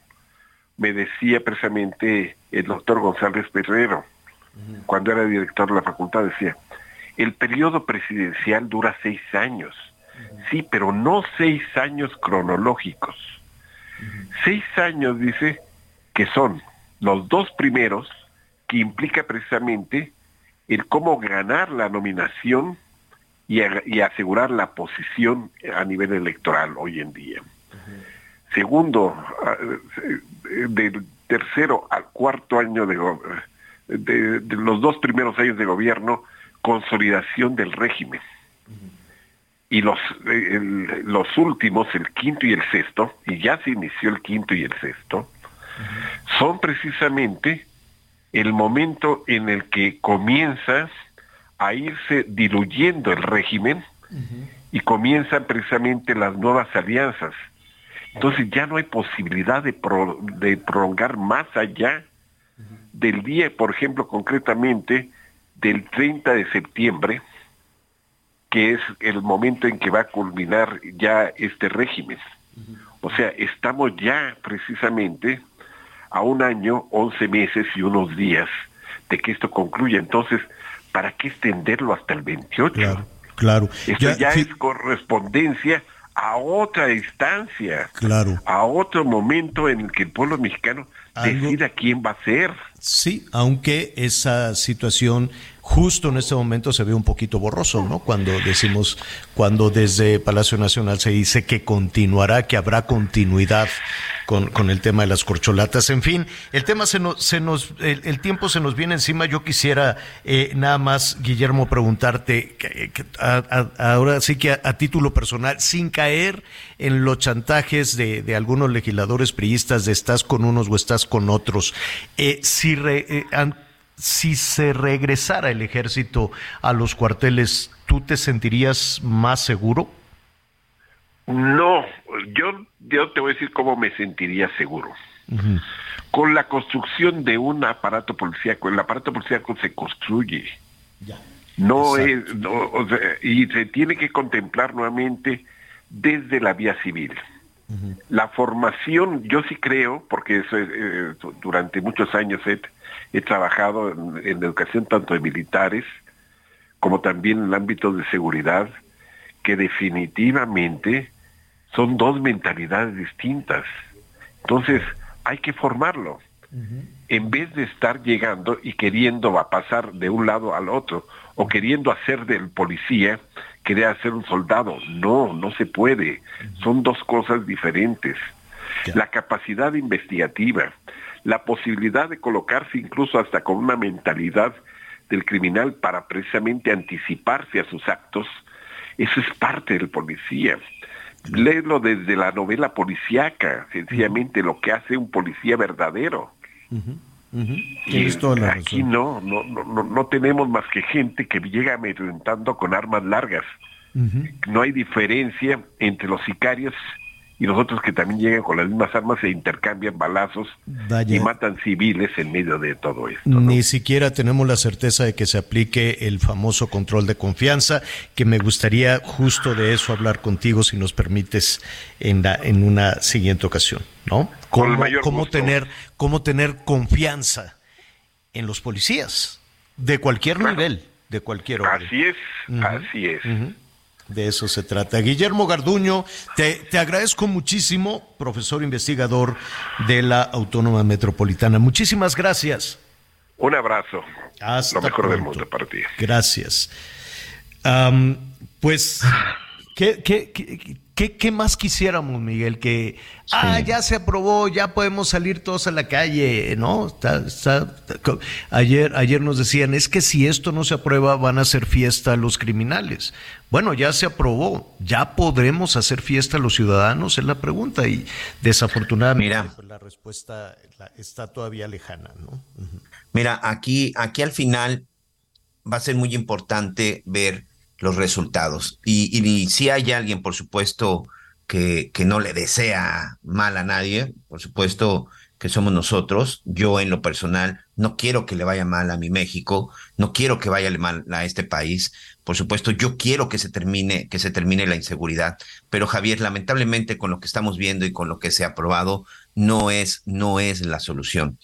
me decía precisamente el doctor González Perrero, cuando era director de la facultad, decía, el periodo presidencial dura seis años, sí, pero no seis años cronológicos. Seis años, dice, que son los dos primeros, que implica precisamente el cómo ganar la nominación y, asegurar la posición a nivel electoral hoy en día. Segundo, ah, del tercero al cuarto año de, de, los dos primeros años de gobierno, consolidación del régimen. Y los, los últimos, el quinto y el sexto, y ya se inició el quinto y el sexto, son precisamente el momento en el que comienza a irse diluyendo el régimen y comienzan precisamente las nuevas alianzas. Entonces ya no hay posibilidad de, de prolongar más allá del día, por ejemplo, concretamente del 30 de septiembre, que es el momento en que va a culminar ya este régimen. O sea, estamos ya precisamente a un año, 11 meses y unos días de que esto concluya. Entonces, ¿para qué extenderlo hasta el 28? Claro, claro. Esto ya, es correspondencia a otra instancia, claro. a otro momento en el que el pueblo mexicano decida quién va a ser. Sí, aunque esa situación justo en este momento se ve un poquito borroso, ¿no? Cuando decimos, cuando desde Palacio Nacional se dice que continuará, que habrá continuidad con, con el tema de las corcholatas. En fin, el tema se nos, se nos el, tiempo se nos viene encima. Yo quisiera eh, nada más, Guillermo, preguntarte, ahora sí que a, título personal, sin caer en los chantajes de, de algunos legisladores priistas de estás con unos o estás con otros, eh, si re, eh, si se regresara el ejército a los cuarteles, ¿tú te sentirías más seguro? No, yo, yo te voy a decir cómo me sentiría seguro. Con la construcción de un aparato policíaco, el aparato policíaco se construye. No es, y se tiene que contemplar nuevamente desde la vía civil. La formación, yo sí creo, porque eso, eh, durante muchos años he, he trabajado en, educación tanto de militares como también en el ámbito de seguridad, que definitivamente son dos mentalidades distintas. Entonces, hay que formarlo. En vez de estar llegando y queriendo a pasar de un lado al otro, o queriendo hacer del policía, querer hacer un soldado. No, no se puede. Son dos cosas diferentes. La capacidad investigativa, la posibilidad de colocarse incluso hasta con una mentalidad del criminal para precisamente anticiparse a sus actos, eso es parte del policía. Léelo desde la novela policíaca, sencillamente lo que hace un policía verdadero. Y aquí no, no, no, no tenemos más que gente que llega amedrentando con armas largas. No hay diferencia entre los sicarios y los otros que también llegan con las mismas armas e intercambian balazos y matan civiles en medio de todo esto. Ni siquiera tenemos la certeza de que se aplique el famoso control de confianza, que me gustaría justo de eso hablar contigo, si nos permites, en, la, en una siguiente ocasión, ¿no? ¿Cómo, cómo tener, cómo tener confianza en los policías, de cualquier nivel, de cualquier orden. Así es, así es. De eso se trata. Guillermo Garduño, te, te, agradezco muchísimo, profesor investigador de la Autónoma Metropolitana. Muchísimas gracias. Un abrazo. Hasta Lo mejor del pronto. mundo para ti. Gracias. Pues, ¿qué, qué, qué, qué- qué más quisiéramos, Miguel? Que, ah, ya se aprobó, ya podemos salir todos a la calle, ¿no? Está- está- está- ayer, ayer nos decían, es que si esto no se aprueba, van a hacer fiesta los criminales. Bueno, ya se aprobó, ¿ya podremos hacer fiesta los ciudadanos? Es la pregunta y desafortunadamente Mira. pues, la respuesta está todavía lejana, ¿no? Mira, aquí, aquí al final va a ser muy importante ver los resultados. Y, y si hay alguien, por supuesto, que, que no le desea mal a nadie, por supuesto que somos nosotros. Yo en lo personal no quiero que le vaya mal a mi México, no quiero que vaya mal a este país. Por supuesto, yo quiero que se termine, que se termine la inseguridad. Pero Javier, lamentablemente con lo que estamos viendo y con lo que se ha aprobado, no es, no es la solución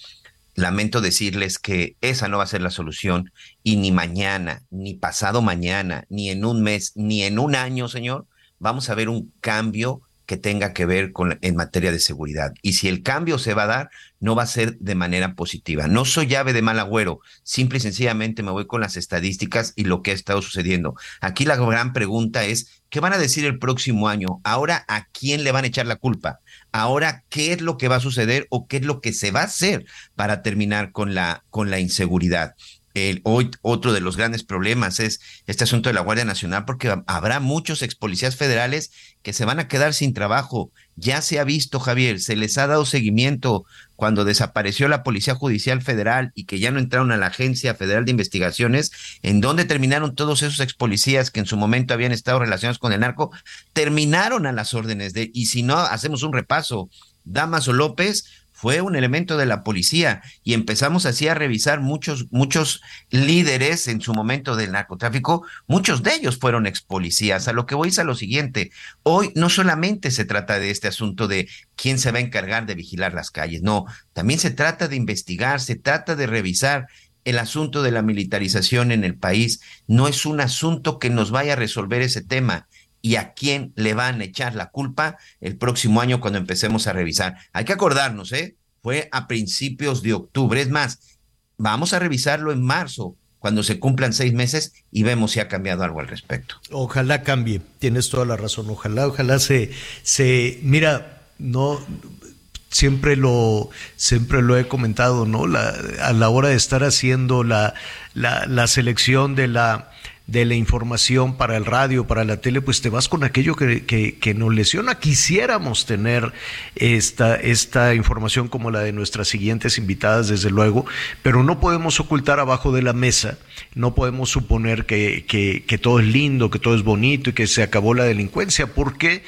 lamento decirles que esa no va a ser la solución y ni mañana, ni pasado mañana, ni en un mes, ni en un año, señor, vamos a ver un cambio que tenga que ver con en materia de seguridad. Y si el cambio se va a dar, no va a ser de manera positiva. No soy llave de mal agüero, simple y sencillamente me voy con las estadísticas y lo que ha estado sucediendo. Aquí la gran pregunta es, ¿qué van a decir el próximo año? Ahora, ¿a quién le van a echar la culpa? Ahora, ¿qué es lo que va a suceder o qué es lo que se va a hacer para terminar con la, con la inseguridad? Hoy otro de los grandes problemas es este asunto de la Guardia Nacional, porque habrá muchos ex policías federales que se van a quedar sin trabajo. Ya se ha visto, Javier, se les ha dado seguimiento cuando desapareció la Policía Judicial Federal y que ya no entraron a la Agencia Federal de Investigaciones, en donde terminaron todos esos ex policías que en su momento habían estado relacionados con el narco, terminaron a las órdenes de, y si no, hacemos un repaso, Damaso López fue un elemento de la policía y empezamos así a revisar muchos, muchos líderes en su momento del narcotráfico, muchos de ellos fueron ex policías. A lo que voy es a lo siguiente, hoy no solamente se trata de este asunto de quién se va a encargar de vigilar las calles, no, también se trata de investigar, se trata de revisar el asunto de la militarización en el país. No es un asunto que nos vaya a resolver ese tema y a quién le van a echar la culpa el próximo año cuando empecemos a revisar. Hay que acordarnos, ¿eh? Fue a principios de octubre. Es más, vamos a revisarlo en marzo, cuando se cumplan seis meses y vemos si ha cambiado algo al respecto. Ojalá cambie, tienes toda la razón. Ojalá, ojalá se, se, mira, no, siempre lo, siempre lo he comentado, ¿no? A la hora de estar haciendo la, la, la selección de la, de la información para el radio, para la tele, pues te vas con aquello que, que, que, nos lesiona. Quisiéramos tener esta, esta información como la de nuestras siguientes invitadas, desde luego, pero no podemos ocultar abajo de la mesa, no podemos suponer que, que, que todo es lindo, que todo es bonito y que se acabó la delincuencia, porque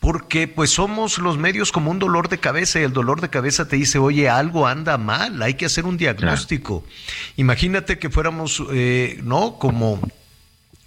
porque pues somos los medios como un dolor de cabeza y el dolor de cabeza te dice, oye, algo anda mal, hay que hacer un diagnóstico. Claro. Imagínate que fuéramos, eh, ¿no? Como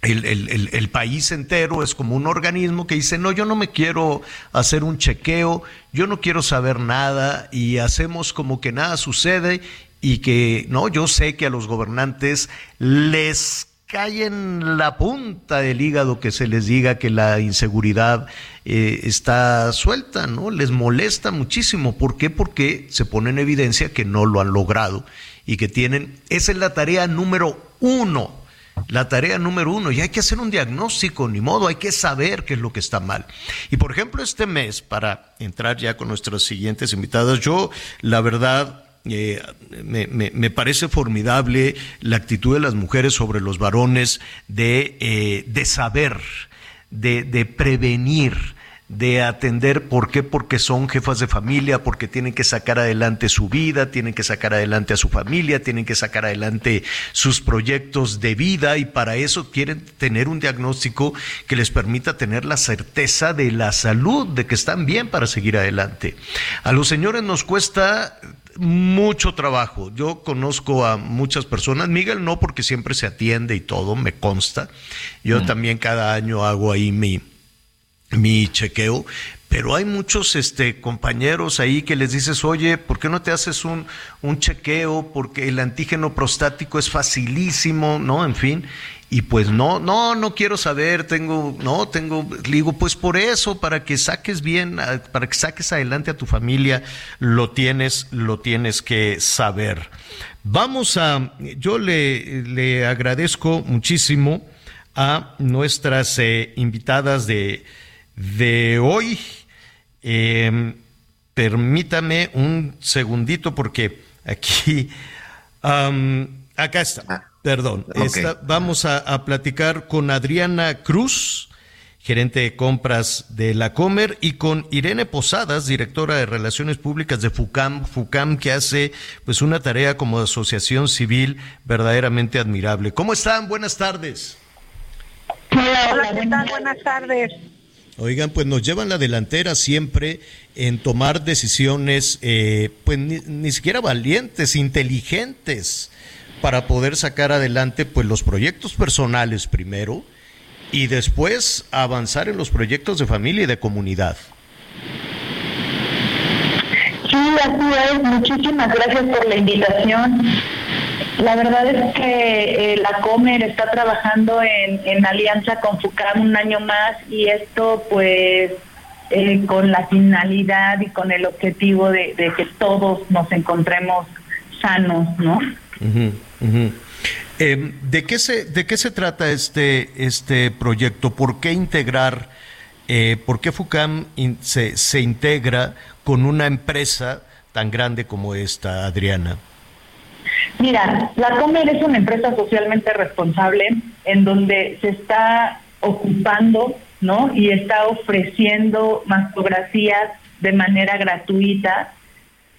el, el, el, país entero es como un organismo que dice, no, yo no me quiero hacer un chequeo, yo no quiero saber nada y hacemos como que nada sucede y que, no, yo sé que a los gobernantes les cae en la punta del hígado que se les diga que la inseguridad eh, está suelta, ¿no? Les molesta muchísimo. ¿Por qué? Porque se pone en evidencia que no lo han logrado y que tienen, esa es la tarea número uno la tarea número uno, y hay que hacer un diagnóstico, ni modo, hay que saber qué es lo que está mal. Y por ejemplo, este mes, para entrar ya con nuestras siguientes invitadas, yo, la verdad, eh, me, me, parece formidable la actitud de las mujeres sobre los varones de, eh, de saber, de, de prevenir, de atender, ¿por qué? Porque son jefas de familia, porque tienen que sacar adelante su vida, tienen que sacar adelante a su familia, tienen que sacar adelante sus proyectos de vida y para eso quieren tener un diagnóstico que les permita tener la certeza de la salud, de que están bien para seguir adelante. A los señores nos cuesta mucho trabajo. Yo conozco a muchas personas, Miguel no porque siempre se atiende y todo, me consta. Yo mm. también cada año hago ahí mi mi chequeo, pero hay muchos este, compañeros ahí que les dices, oye, ¿por qué no te haces un, un chequeo? Porque el antígeno prostático es facilísimo, ¿no? En fin. y pues no, no, no quiero saber, tengo, no, tengo, digo, pues por eso, para que saques bien, para que saques adelante a tu familia, lo tienes, lo tienes que saber. Vamos a, yo le, le agradezco muchísimo a nuestras eh, invitadas de, de hoy. Em, permítame un segundito porque aquí, acá está, ah, perdón, vamos a, platicar con Adriana Cruz, gerente de compras de la Comer, y con Irene Posadas, directora de Relaciones Públicas de FUCAM, FUCAM que hace pues una tarea como asociación civil verdaderamente admirable. ¿Cómo están? Buenas tardes. Hola, ¿qué tal? Buenas tardes. Oigan, pues nos llevan la delantera siempre en tomar decisiones, eh, pues ni, siquiera valientes, inteligentes, para poder sacar adelante pues los proyectos personales primero y después avanzar en los proyectos de familia y de comunidad. Sí, así es. Muchísimas gracias por la invitación. La verdad es que eh, la Comer está trabajando en, alianza con FUCAM un año más y esto pues eh, con la finalidad y con el objetivo de, que todos nos encontremos sanos, ¿no? Em, ¿De qué se de qué se trata este este proyecto? ¿Por qué integrar? Eh, ¿Por qué FUCAM se, se integra con una empresa tan grande como esta, Adriana? Mira, la Comer es una empresa socialmente responsable en donde se está ocupando, ¿no? Y está ofreciendo mastografías de manera gratuita.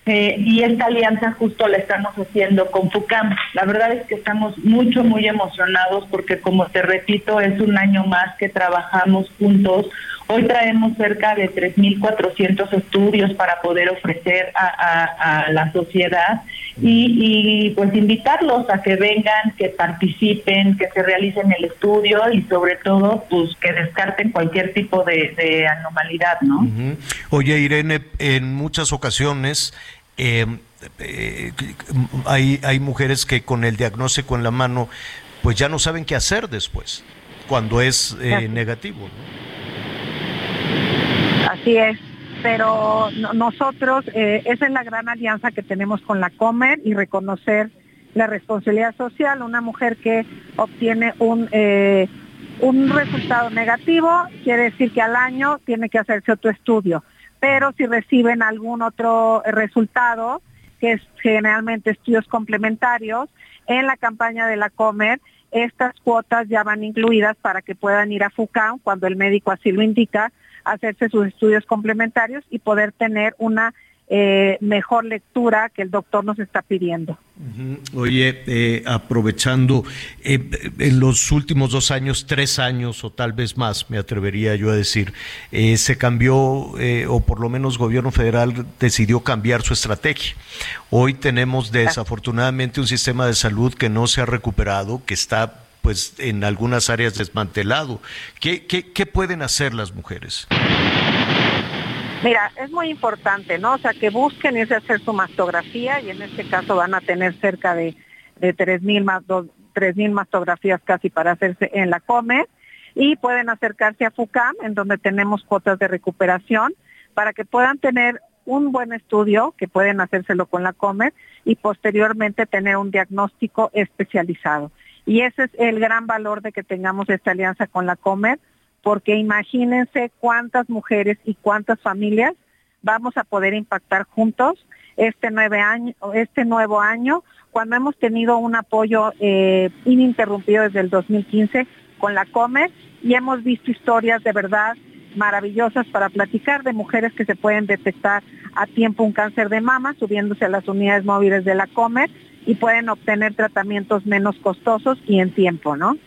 Eh, y esta alianza justo la estamos haciendo con FUCAM. La verdad es que estamos mucho, muy emocionados porque, como te repito, es un año más que trabajamos juntos Hoy traemos cerca de 3.400 estudios para poder ofrecer a, la sociedad y, pues invitarlos a que vengan, que participen, que se realicen el estudio y sobre todo pues que descarten cualquier tipo de, anomalidad, ¿no? Oye Irene, en muchas ocasiones em, eh, hay, hay mujeres que con el diagnóstico en la mano pues ya no saben qué hacer después, cuando es eh, negativo. ¿no? Así es, pero nosotros, eh, esa es la gran alianza que tenemos con la Comer y reconocer la responsabilidad social. Una mujer que obtiene un, eh, un resultado negativo quiere decir que al año tiene que hacerse otro estudio, pero si reciben algún otro resultado, que es generalmente estudios complementarios, en la campaña de la Comer, estas cuotas ya van incluidas para que puedan ir a FUCAM cuando el médico así lo indica hacerse sus estudios complementarios y poder tener una eh, mejor lectura que el doctor nos está pidiendo. Oye, eh, aprovechando, eh, en los últimos dos años, tres años o tal vez más, me atrevería yo a decir, se cambió, o por lo menos gobierno federal decidió cambiar su estrategia. Hoy tenemos desafortunadamente un sistema de salud que no se ha recuperado, que está pues en algunas áreas desmantelado. ¿Qué, qué, pueden hacer las mujeres? Mira, es muy importante, ¿no? O sea, que busquen irse a hacer su mastografía y en este caso van a tener cerca de, de 3.000 mil mastografías casi para hacerse en la COME y pueden acercarse a FUCAM, en donde tenemos cuotas de recuperación, para que puedan tener un buen estudio, que pueden hacérselo con la COME, y posteriormente tener un diagnóstico especializado. Y ese es el gran valor de que tengamos esta alianza con la Comer, porque imagínense cuántas mujeres y cuántas familias vamos a poder impactar juntos este, nueve año, este nuevo año, cuando hemos tenido un apoyo eh, ininterrumpido desde el 2015 con la Comer y hemos visto historias de verdad maravillosas para platicar de mujeres que se pueden detectar a tiempo un cáncer de mama subiéndose a las unidades móviles de la Comer y pueden obtener tratamientos menos costosos y en tiempo, ¿no?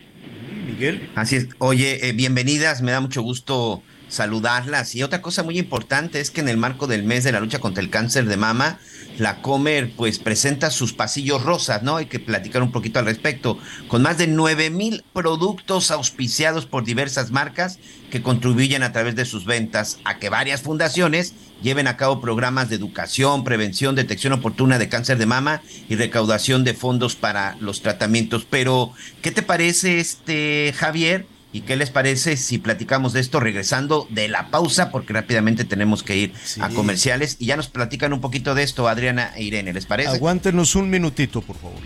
Miguel. Así es. Oye, eh, bienvenidas, me da mucho gusto saludarlas. Y otra cosa muy importante es que en el marco del mes de la lucha contra el cáncer de mama, la Comer pues presenta sus pasillos rosas, ¿no? Hay que platicar un poquito al respecto, con más de 9 mil productos auspiciados por diversas marcas que contribuyen a través de sus ventas a que varias fundaciones lleven a cabo programas de educación, prevención, detección oportuna de cáncer de mama y recaudación de fondos para los tratamientos. Pero, ¿qué te parece, este Javier? ¿Y qué les parece si platicamos de esto regresando de la pausa? Porque rápidamente tenemos que ir a comerciales y ya nos platican un poquito de esto, Adriana e Irene, ¿les parece? Aguántenos un minutito, por favor.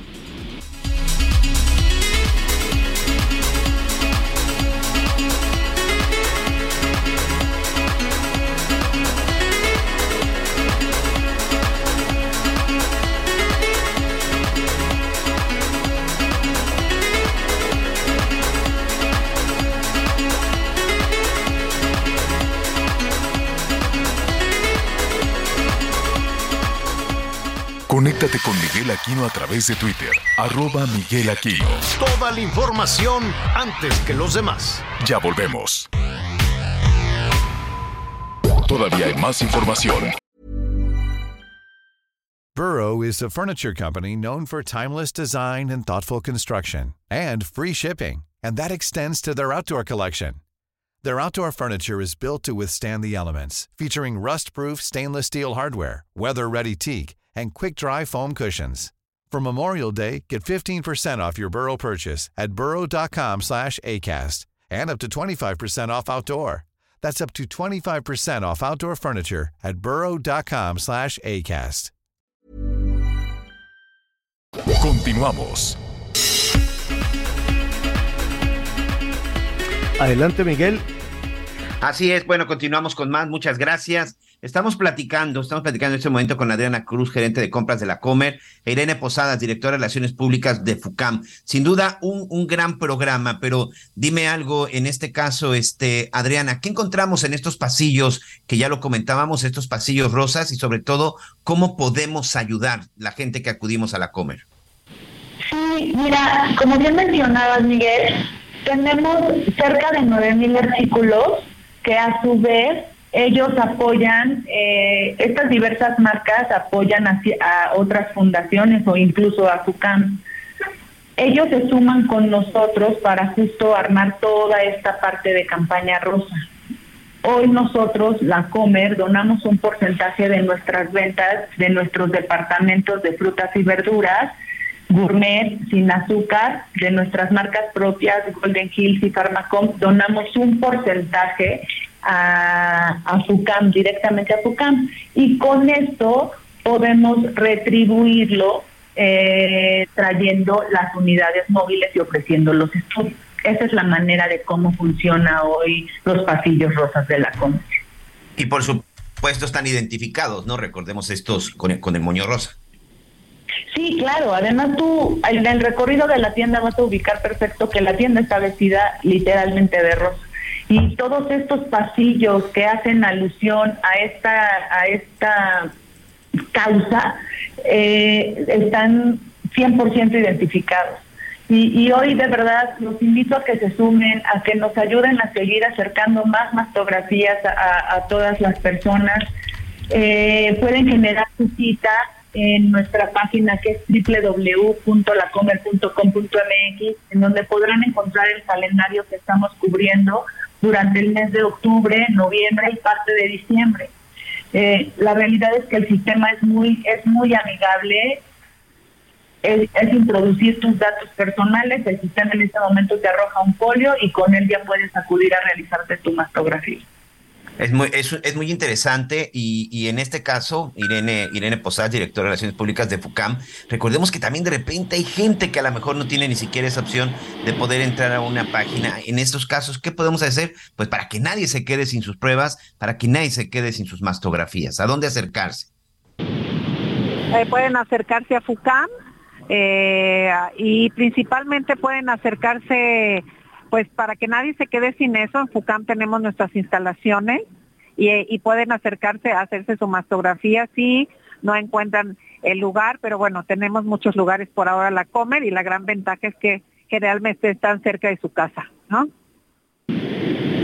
Conéctate con Miguel Aquino a través de Twitter, arroba Miguel Aquino. Toda la información antes que los demás. Ya volvemos. Todavía hay más información. Burrow is a furniture company known for timeless design and thoughtful construction, and free shipping, and that extends to their outdoor collection. Their outdoor furniture is built to withstand the elements, featuring rust-proof stainless steel hardware, weather-ready teak, and quick-dry foam cushions. For Memorial Day, get 15% off your Burrow purchase at burrow.com slash ACAST and up to 25% off outdoor. That's up to 25% off outdoor furniture at burrow.com slash ACAST. Continuamos. Adelante, Miguel. Así es, bueno, continuamos con más. Muchas gracias. Estamos platicando, estamos platicando en este momento con Adriana Cruz, gerente de compras de la Comer, e Irene Posadas, directora de Relaciones Públicas de FUCAM. Sin duda, un, un gran programa, pero dime algo en este caso, este, Adriana, ¿qué encontramos en estos pasillos que ya lo comentábamos, estos pasillos rosas y sobre todo, cómo podemos ayudar la gente que acudimos a la Comer? Sí, mira, como bien mencionabas, Miguel, tenemos cerca de 9.000 artículos que a su vez ellos apoyan, eh, estas diversas marcas apoyan a, a, otras fundaciones o incluso a FUCAM. Ellos se suman con nosotros para justo armar toda esta parte de campaña rosa. Hoy nosotros, la Comer, donamos un porcentaje de nuestras ventas de nuestros departamentos de frutas y verduras, gourmet, sin azúcar, de nuestras marcas propias, Golden Hills y Pharmacom, donamos un porcentaje a, a FUCAM, directamente a FUCAM. Y con esto podemos retribuirlo eh, trayendo las unidades móviles y ofreciendo los estudios. Esa es la manera de cómo funciona hoy los pasillos rosas de la comercio. Y por supuesto están identificados, ¿no? Recordemos estos con el, con el moño rosa. Sí, claro. Además tú en el recorrido de la tienda vas a ubicar perfecto que la tienda está vestida literalmente de rosa y todos estos pasillos que hacen alusión a esta a esta causa eh, están 100% identificados. Y, y, hoy de verdad los invito a que se sumen, a que nos ayuden a seguir acercando más mastografías a, a todas las personas. Eh, pueden generar su cita en nuestra página que es www.lacomer.com.mx, en donde podrán encontrar el calendario que estamos cubriendo durante el mes de octubre, noviembre y parte de diciembre. Eh, la realidad es que el sistema es muy, es muy amigable, es, es, introducir tus datos personales, el sistema en este momento te arroja un folio y con él ya puedes acudir a realizarte tu mastografía. Es muy, es, es muy interesante y, y, en este caso, Irene, Irene Posadas, directora de Relaciones Públicas de FUCAM, recordemos que también de repente hay gente que a lo mejor no tiene ni siquiera esa opción de poder entrar a una página. En estos casos, ¿qué podemos hacer? Pues para que nadie se quede sin sus pruebas, para que nadie se quede sin sus mastografías. ¿A dónde acercarse? Eh, pueden acercarse a FUCAM eh, y principalmente pueden acercarse pues para que nadie se quede sin eso, en FUCAM tenemos nuestras instalaciones y, pueden acercarse a hacerse su mastografía si no encuentran el lugar, pero bueno, tenemos muchos lugares por ahora la comer y la gran ventaja es que generalmente están cerca de su casa, ¿no?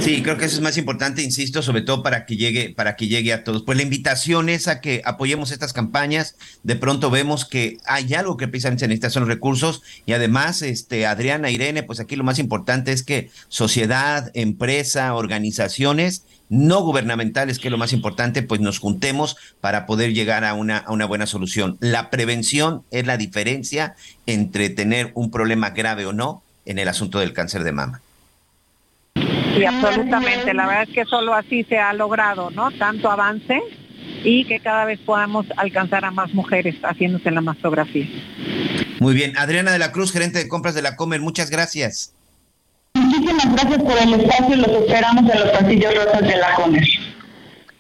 Sí, creo que eso es más importante, insisto, sobre todo para que llegue, para que llegue a todos. Pues la invitación es a que apoyemos estas campañas. De pronto vemos que hay algo que precisamente se necesita son recursos y además, este, Adriana, Irene, pues aquí lo más importante es que sociedad, empresa, organizaciones no gubernamentales, que es lo más importante, pues nos juntemos para poder llegar a una, a una buena solución. La prevención es la diferencia entre tener un problema grave o no en el asunto del cáncer de mama. Sí, absolutamente. La verdad es que solo así se ha logrado, ¿no? Tanto avance y que cada vez podamos alcanzar a más mujeres haciéndose la mastografía. Muy bien. Adriana de la Cruz, gerente de compras de la Comer, muchas gracias. Muchísimas gracias por el espacio. Los esperamos en los pasillos rosas de la Comer.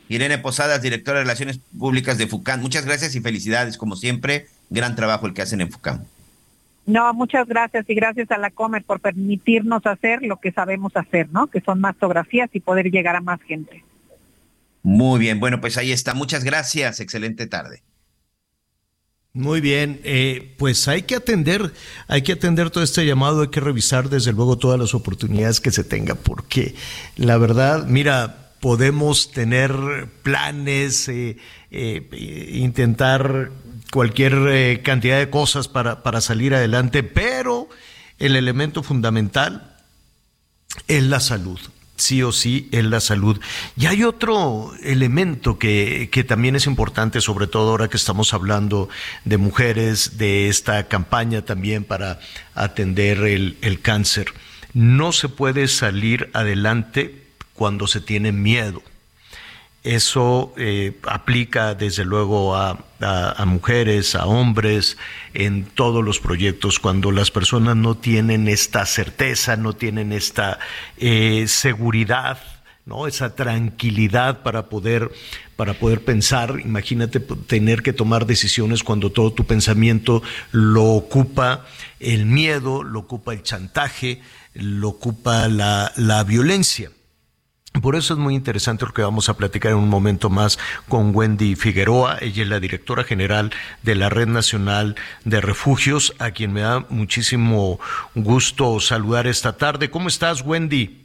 Irene Posadas, directora de Relaciones Públicas de FUCAM. Muchas gracias y felicidades, como siempre. Gran trabajo el que hacen en FUCAM. No, muchas gracias y gracias a la Comer por permitirnos hacer lo que sabemos hacer, ¿no? Que son mastografías y poder llegar a más gente. Muy bien, bueno, pues ahí está. Muchas gracias. Excelente tarde. Muy bien, eh, pues hay que atender, hay que atender todo este llamado, hay que revisar desde luego todas las oportunidades que se tenga, porque la verdad, mira, podemos tener planes, eh, eh, intentar cualquier eh, cantidad de cosas para, para salir adelante, pero el elemento fundamental es la salud sí o sí es la salud. Y hay otro elemento que, que, también es importante, sobre todo ahora que estamos hablando de mujeres, de esta campaña también para atender el, el cáncer. No se puede salir adelante cuando se tiene miedo. Eso eh, aplica desde luego a, a, mujeres, a hombres, en todos los proyectos, cuando las personas no tienen esta certeza, no tienen esta eh, seguridad, ¿no? esa tranquilidad para poder, para poder pensar. Imagínate tener que tomar decisiones cuando todo tu pensamiento lo ocupa el miedo, lo ocupa el chantaje, lo ocupa la, la violencia. Por eso es muy interesante lo que vamos a platicar en un momento más con Wendy Figueroa. Ella es la directora general de la Red Nacional de Refugios, a quien me da muchísimo gusto saludar esta tarde. ¿Cómo estás, Wendy?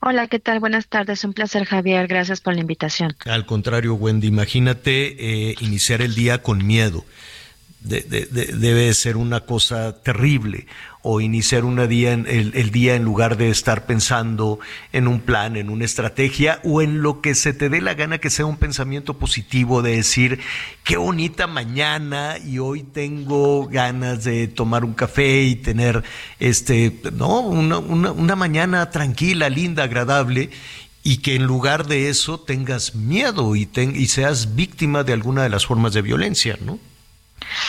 Hola, ¿qué tal? Buenas tardes. Un placer, Javier. Gracias por la invitación. Al contrario, Wendy, imagínate eh, iniciar el día con miedo. De, de, de, debe ser una cosa terrible o iniciar una día en el, el, día en lugar de estar pensando en un plan, en una estrategia o en lo que se te dé la gana que sea un pensamiento positivo de decir qué bonita mañana y hoy tengo ganas de tomar un café y tener este no una, una, una mañana tranquila, linda, agradable y que en lugar de eso tengas miedo y, y seas víctima de alguna de las formas de violencia, ¿no?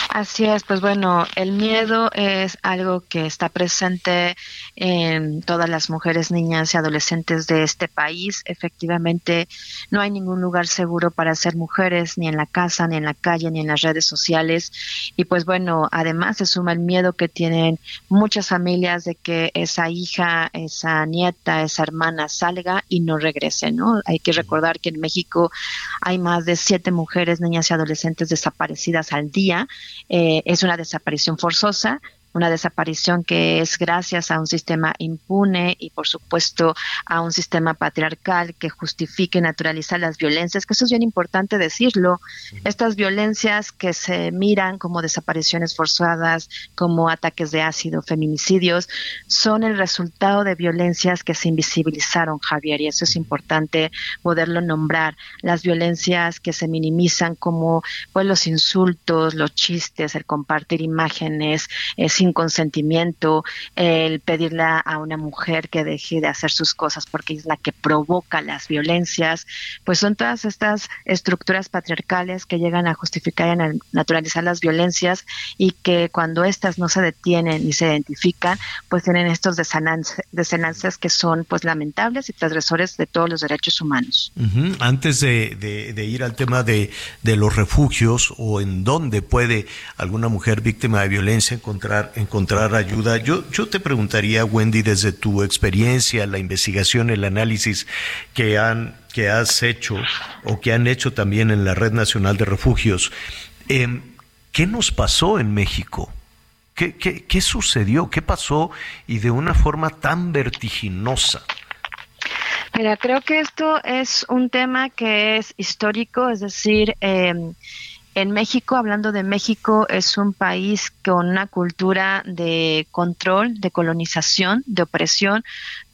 Así es, pues bueno, el miedo es algo que está presente en todas las mujeres, niñas y adolescentes de este país. Efectivamente, no hay ningún lugar seguro para ser mujeres, ni en la casa, ni en la calle, ni en las redes sociales. Y pues bueno, además se suma el miedo que tienen muchas familias de que esa hija, esa nieta, esa hermana salga y no regrese, ¿no? Hay que recordar que en México hay más de siete mujeres, niñas y adolescentes desaparecidas al día eh, es una desaparición forzosa una desaparición que es gracias a un sistema impune y por supuesto a un sistema patriarcal que justifique y naturaliza las violencias, que eso es bien importante decirlo. Estas violencias que se miran como desapariciones forzadas, como ataques de ácido, feminicidios, son el resultado de violencias que se invisibilizaron, Javier, y eso es importante poderlo nombrar. Las violencias que se minimizan como pues los insultos, los chistes, el compartir imágenes, eh, sin consentimiento, el pedirle a una mujer que deje de hacer sus cosas porque es la que provoca las violencias, pues son todas estas estructuras patriarcales que llegan a justificar y a naturalizar las violencias y que cuando éstas no se detienen ni se identifican, pues tienen estos desenlaces que son pues lamentables y transgresores de todos los derechos humanos. Antes de, ir al tema de los refugios o en dónde puede alguna mujer víctima de violencia encontrar encontrar ayuda. Yo, yo te preguntaría, Wendy, desde tu experiencia, la investigación, el análisis que, han, que has hecho o que han hecho también en la Red Nacional de Refugios, eh, ¿qué nos pasó en México? ¿Qué, qué, ¿Qué sucedió? ¿Qué pasó? Y de una forma tan vertiginosa. Mira, creo que esto es un tema que es histórico, es decir, eh, en México, hablando de México, es un país con una cultura de control, de colonización, de opresión,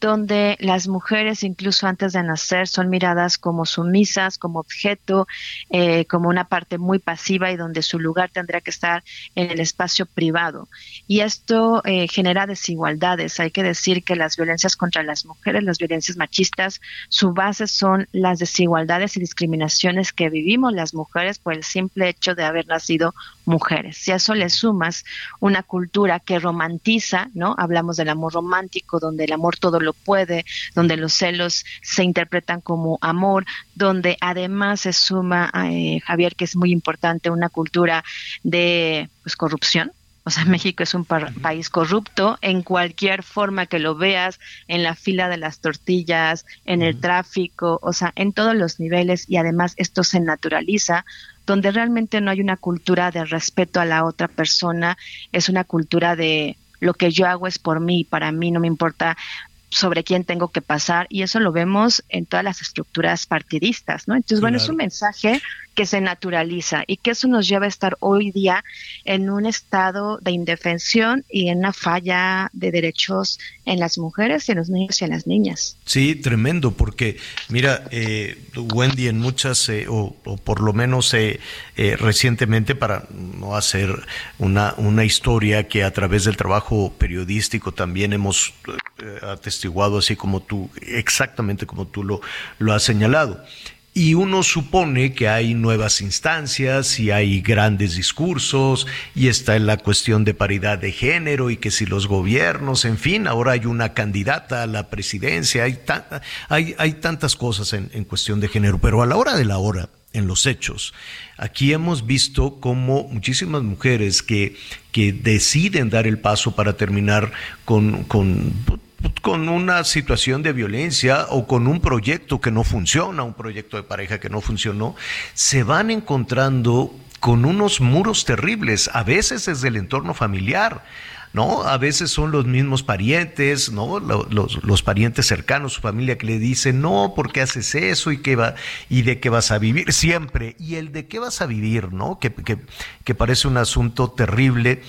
donde las mujeres, incluso antes de nacer, son miradas como sumisas, como objeto, eh, como una parte muy pasiva y donde su lugar tendría que estar en el espacio privado. Y esto eh, genera desigualdades. Hay que decir que las violencias contra las mujeres, las violencias machistas, su base son las desigualdades y discriminaciones que vivimos las mujeres por el simple hecho de haber nacido mujeres. Si a eso le sumas una cultura que romantiza, ¿no? Hablamos del amor romántico, donde el amor todo lo puede, donde los celos se interpretan como amor, donde además se suma, eh, Javier, que es muy importante, una cultura de pues, corrupción, o sea, México es un país corrupto. En cualquier forma que lo veas, en la fila de las tortillas, en el tráfico, o sea, en todos los niveles y además esto se naturaliza donde realmente no hay una cultura de respeto a la otra persona, es una cultura de lo que yo hago es por mí, para mí no me importa sobre quién tengo que pasar y eso lo vemos en todas las estructuras partidistas, ¿no? Entonces, bueno, es un mensaje que se naturaliza y que eso nos lleva a estar hoy día en un estado de indefensión y en una falla de derechos en las mujeres y en los niños y en las niñas. Sí, tremendo, porque mira, eh, Wendy, en muchas, eh, o, por lo menos eh, recientemente, para no hacer una, una historia que a través del trabajo periodístico también hemos atestiguado, así como tú, exactamente como tú lo, lo has señalado. Y uno supone que hay nuevas instancias y hay grandes discursos y está en la cuestión de paridad de género y que si los gobiernos, en fin, ahora hay una candidata a la presidencia, hay, hay, hay tantas cosas en, en cuestión de género, pero a la hora de la hora, en los hechos. Aquí hemos visto cómo muchísimas mujeres que, que deciden dar el paso para terminar con con una situación de violencia o con un proyecto que no funciona, un proyecto de pareja que no funcionó, se van encontrando con unos muros terribles, a veces desde el entorno familiar. ¿no? A veces son los mismos parientes, ¿no? Los, parientes cercanos, su familia que le dicen, no, ¿por qué haces eso? ¿Y, qué va, y de qué vas a vivir? Siempre. Y el de qué vas a vivir, ¿no? Que, que, que parece un asunto terrible.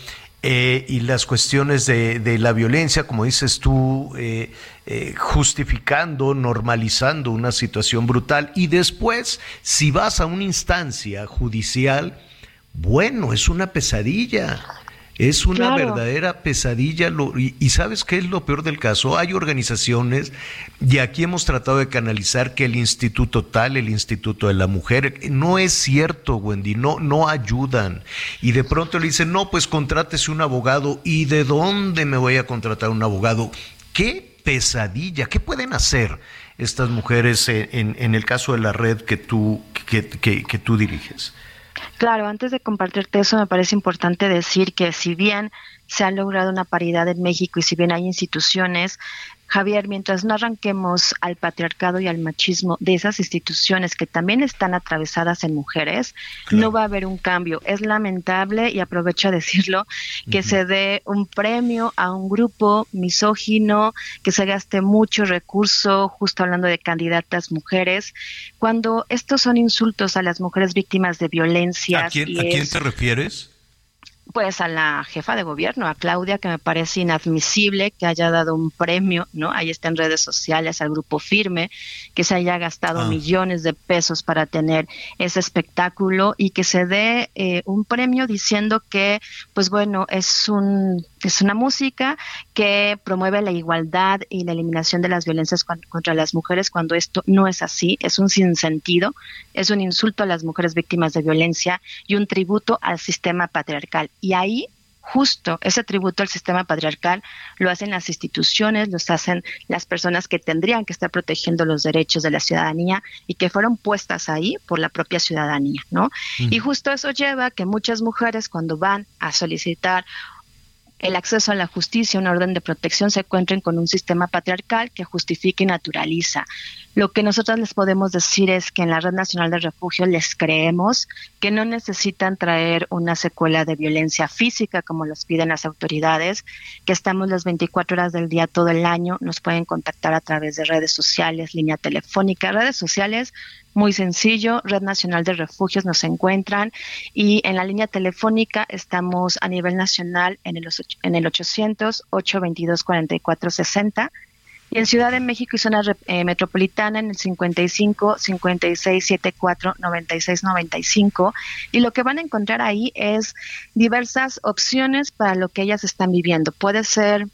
Eh, y las cuestiones de, la violencia, como dices tú, eh, eh, justificando, normalizando una situación brutal. Y después, si vas a una instancia judicial, bueno, es una pesadilla. Es una verdadera pesadilla. y, sabes qué es lo peor del caso? Hay organizaciones, y aquí hemos tratado de canalizar que el instituto tal, el instituto de la mujer, no es cierto, Wendy, no, no ayudan. Y de pronto le dicen, no, pues contrátese un abogado. ¿Y de dónde me voy a contratar un abogado? ¿Qué pesadilla? ¿Qué pueden hacer estas mujeres en, en el caso de la red que tú, que, que, que tú diriges? Claro, antes de compartirte eso, me parece importante decir que si bien se ha logrado una paridad en México y si bien hay instituciones Javier, mientras no arranquemos al patriarcado y al machismo de esas instituciones que también están atravesadas en mujeres, no va a haber un cambio. Es lamentable, y aprovecho a decirlo, que se dé un premio a un grupo misógino, que se gaste mucho recurso, justo hablando de candidatas mujeres, cuando estos son insultos a las mujeres víctimas de violencia. ¿A quién, ¿a quién te refieres? Pues a la jefa de gobierno, a Claudia, que me parece inadmisible que haya dado un premio, ¿no? Ahí está en redes sociales, al grupo firme, que se haya gastado ah. millones de pesos para tener ese espectáculo y que se dé eh, un premio diciendo que, pues bueno, es un es una música que promueve la igualdad y la eliminación de las violencias contra las mujeres cuando esto no es así, es un sinsentido, es un insulto a las mujeres víctimas de violencia y un tributo al sistema patriarcal. Y ahí justo ese tributo al sistema patriarcal lo hacen las instituciones, lo hacen las personas que tendrían que estar protegiendo los derechos de la ciudadanía y que fueron puestas ahí por la propia ciudadanía, ¿no? Y justo eso lleva a que muchas mujeres cuando van a solicitar el acceso a la justicia, una orden de protección, se encuentren con un sistema patriarcal que justifica y naturaliza. Lo que nosotros les podemos decir es que en la Red Nacional de Refugio les creemos que no necesitan traer una secuela de violencia física como los piden las autoridades, que estamos las 24 horas del día todo el año, nos pueden contactar a través de redes sociales, línea telefónica, redes sociales muy sencillo, Red Nacional de Refugios nos encuentran y en la línea telefónica estamos a nivel nacional en el, en el 800-822-4460 y en Ciudad de México y zona eh, metropolitana en el 55 56 74 96 95 y lo que van a encontrar ahí es diversas opciones para lo que ellas están viviendo. Puede ser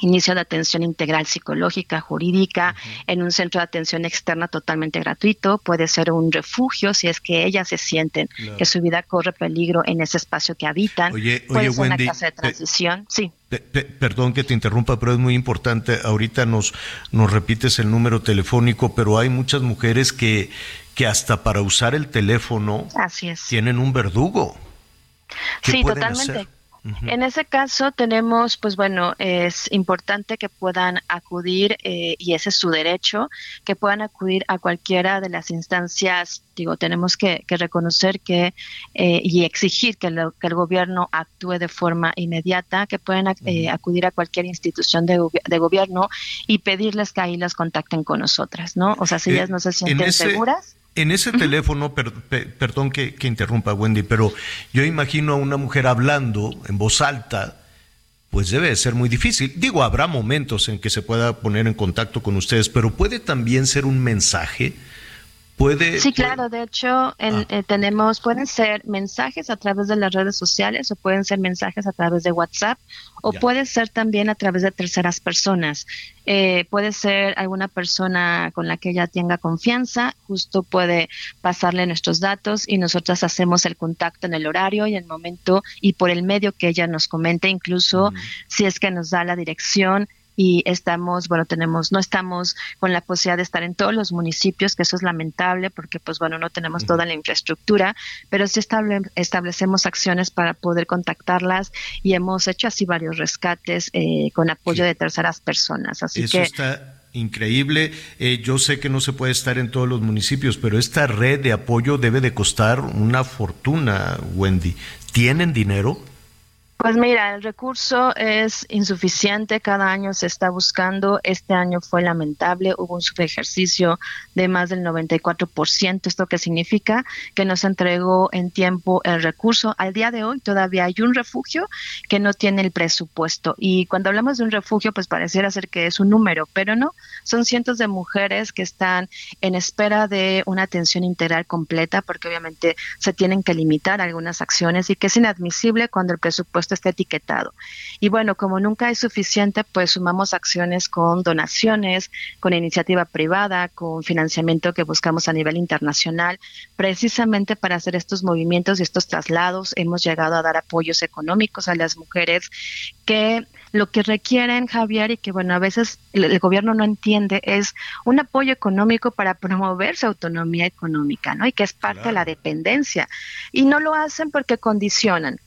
inicio de atención integral psicológica, jurídica, en un centro de atención externa totalmente gratuito, puede ser un refugio si es que ellas se sienten que su vida corre peligro en ese espacio que habitan, oye, puede ser una casa de transición, sí. perdón que te interrumpa, pero es muy importante. Ahorita nos, nos repites el número telefónico, pero hay muchas mujeres que, que hasta para usar el teléfono tienen un verdugo. Sí, totalmente. En ese caso tenemos, pues bueno, es importante que puedan acudir, eh, y ese es su derecho, que puedan acudir a cualquiera de las instancias, digo, tenemos que, reconocer que eh, y exigir que, el gobierno actúe de forma inmediata, que puedan eh, acudir a cualquier institución de, gobierno y pedirles que ahí las contacten con nosotras, ¿no? O sea, si ellas no se sienten seguras. En ese teléfono, perdón que, interrumpa Wendy, pero yo imagino a una mujer hablando en voz alta, pues debe ser muy difícil. Digo, habrá momentos en que se pueda poner en contacto con ustedes, pero puede también ser un mensaje sí, claro, de hecho ah. eh, tenemos, pueden ser mensajes a través de las redes sociales o pueden ser mensajes a través de WhatsApp o puede ser también a través de terceras personas. Eh, puede ser alguna persona con la que ella tenga confianza, justo puede pasarle nuestros datos y nosotras hacemos el contacto en el horario y el momento y por el medio que ella nos comente, incluso si es que nos da la dirección y estamos, bueno, tenemos, no estamos con la posibilidad de estar en todos los municipios, que eso es lamentable porque, pues bueno, no tenemos toda la infraestructura, pero sí establecemos acciones para poder contactarlas y hemos hecho así varios rescates eh, con apoyo de terceras personas. Así eso está increíble. Eh, yo sé que no se puede estar en todos los municipios, pero esta red de apoyo debe de costar una fortuna, Wendy. ¿Tienen dinero? Pues mira, el recurso es insuficiente, cada año se está buscando, este año fue lamentable, hubo un subejercicio de más del 94%, esto que significa que nos entregó en tiempo el recurso. Al día de hoy todavía hay un refugio que no tiene el presupuesto. Y cuando hablamos de un refugio pues pareciera ser que es un número, pero no, son cientos de mujeres que están en espera de una atención integral completa porque obviamente se tienen que limitar algunas acciones y que es inadmisible cuando el presupuesto está etiquetado. Y bueno, como nunca es suficiente, pues sumamos acciones con donaciones, con iniciativa privada, con financiamiento que buscamos a nivel internacional, precisamente para hacer estos movimientos y estos traslados. Hemos llegado a dar apoyos económicos a las mujeres que lo que requieren, Javier, y que bueno, a veces el, gobierno no entiende, es un apoyo económico para promover su autonomía económica, ¿no? Y que es parte de la dependencia. Y no lo hacen porque condicionan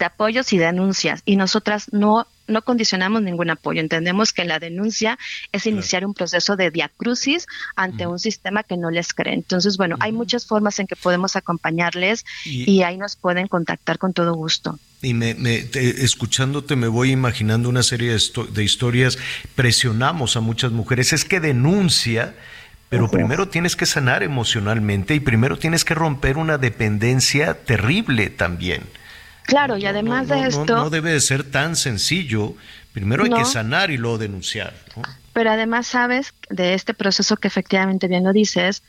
de apoyos y denuncias y nosotras no no condicionamos ningún apoyo. Entendemos que la denuncia es iniciar un proceso de diacrucis ante un sistema que no les cree. Entonces, bueno, hay muchas formas en que podemos acompañarles y, ahí nos pueden contactar con todo gusto. Y me, escuchándote me voy imaginando una serie de, historias. Presionamos a muchas mujeres. Es que denuncia pero primero tienes que sanar emocionalmente y primero tienes que romper una dependencia terrible también. Claro, y además de esto... No, debe de ser tan sencillo. Primero hay que sanar y luego denunciar. Pero además sabes de este proceso que efectivamente bien lo dices,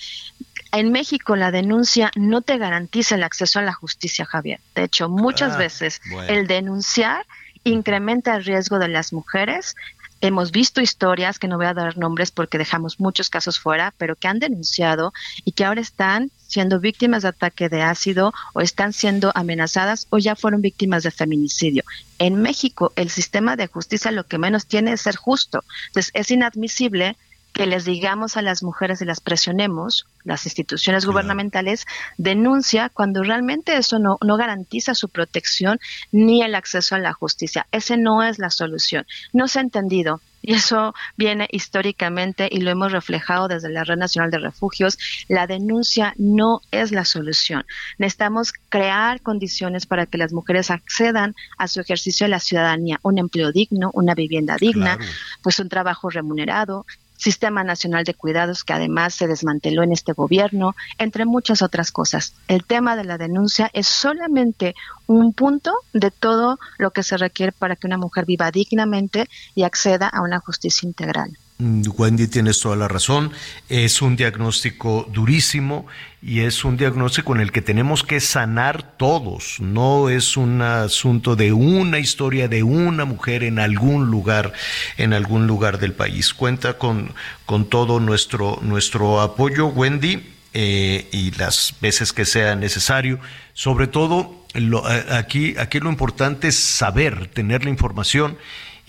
en México la denuncia no te garantiza el acceso a la justicia, Javier. De hecho, muchas ah, veces el denunciar incrementa el riesgo de las mujeres hemos visto historias, que no voy a dar nombres porque dejamos muchos casos fuera, pero que han denunciado y que ahora están siendo víctimas de ataque de ácido o están siendo amenazadas o ya fueron víctimas de feminicidio. En México, el sistema de justicia lo que menos tiene es ser justo. Entonces, es inadmisible que les digamos a las mujeres y las presionemos, las instituciones gubernamentales, denuncia cuando realmente eso no, no garantiza su protección ni el acceso a la justicia. Ese no es la solución. No se ha entendido. Y eso viene históricamente y lo hemos reflejado desde la Red Nacional de Refugios. La denuncia no es la solución. Necesitamos crear condiciones para que las mujeres accedan a su ejercicio de la ciudadanía, un empleo digno, una vivienda digna, pues un trabajo remunerado, Sistema Nacional de Cuidados que además se desmanteló en este gobierno, entre muchas otras cosas. El tema de la denuncia es solamente un punto de todo lo que se requiere para que una mujer viva dignamente y acceda a una justicia integral. Mm, Wendy, tienes toda la razón. Es un diagnóstico durísimo y es un diagnóstico en el que tenemos que sanar todos. No es un asunto de una historia de una mujer en algún lugar, en algún lugar del país. Cuenta con, con todo nuestro, nuestro apoyo, Wendy, eh, y las veces que sea necesario. Sobre todo, lo, aquí, aquí lo importante es saber, tener la información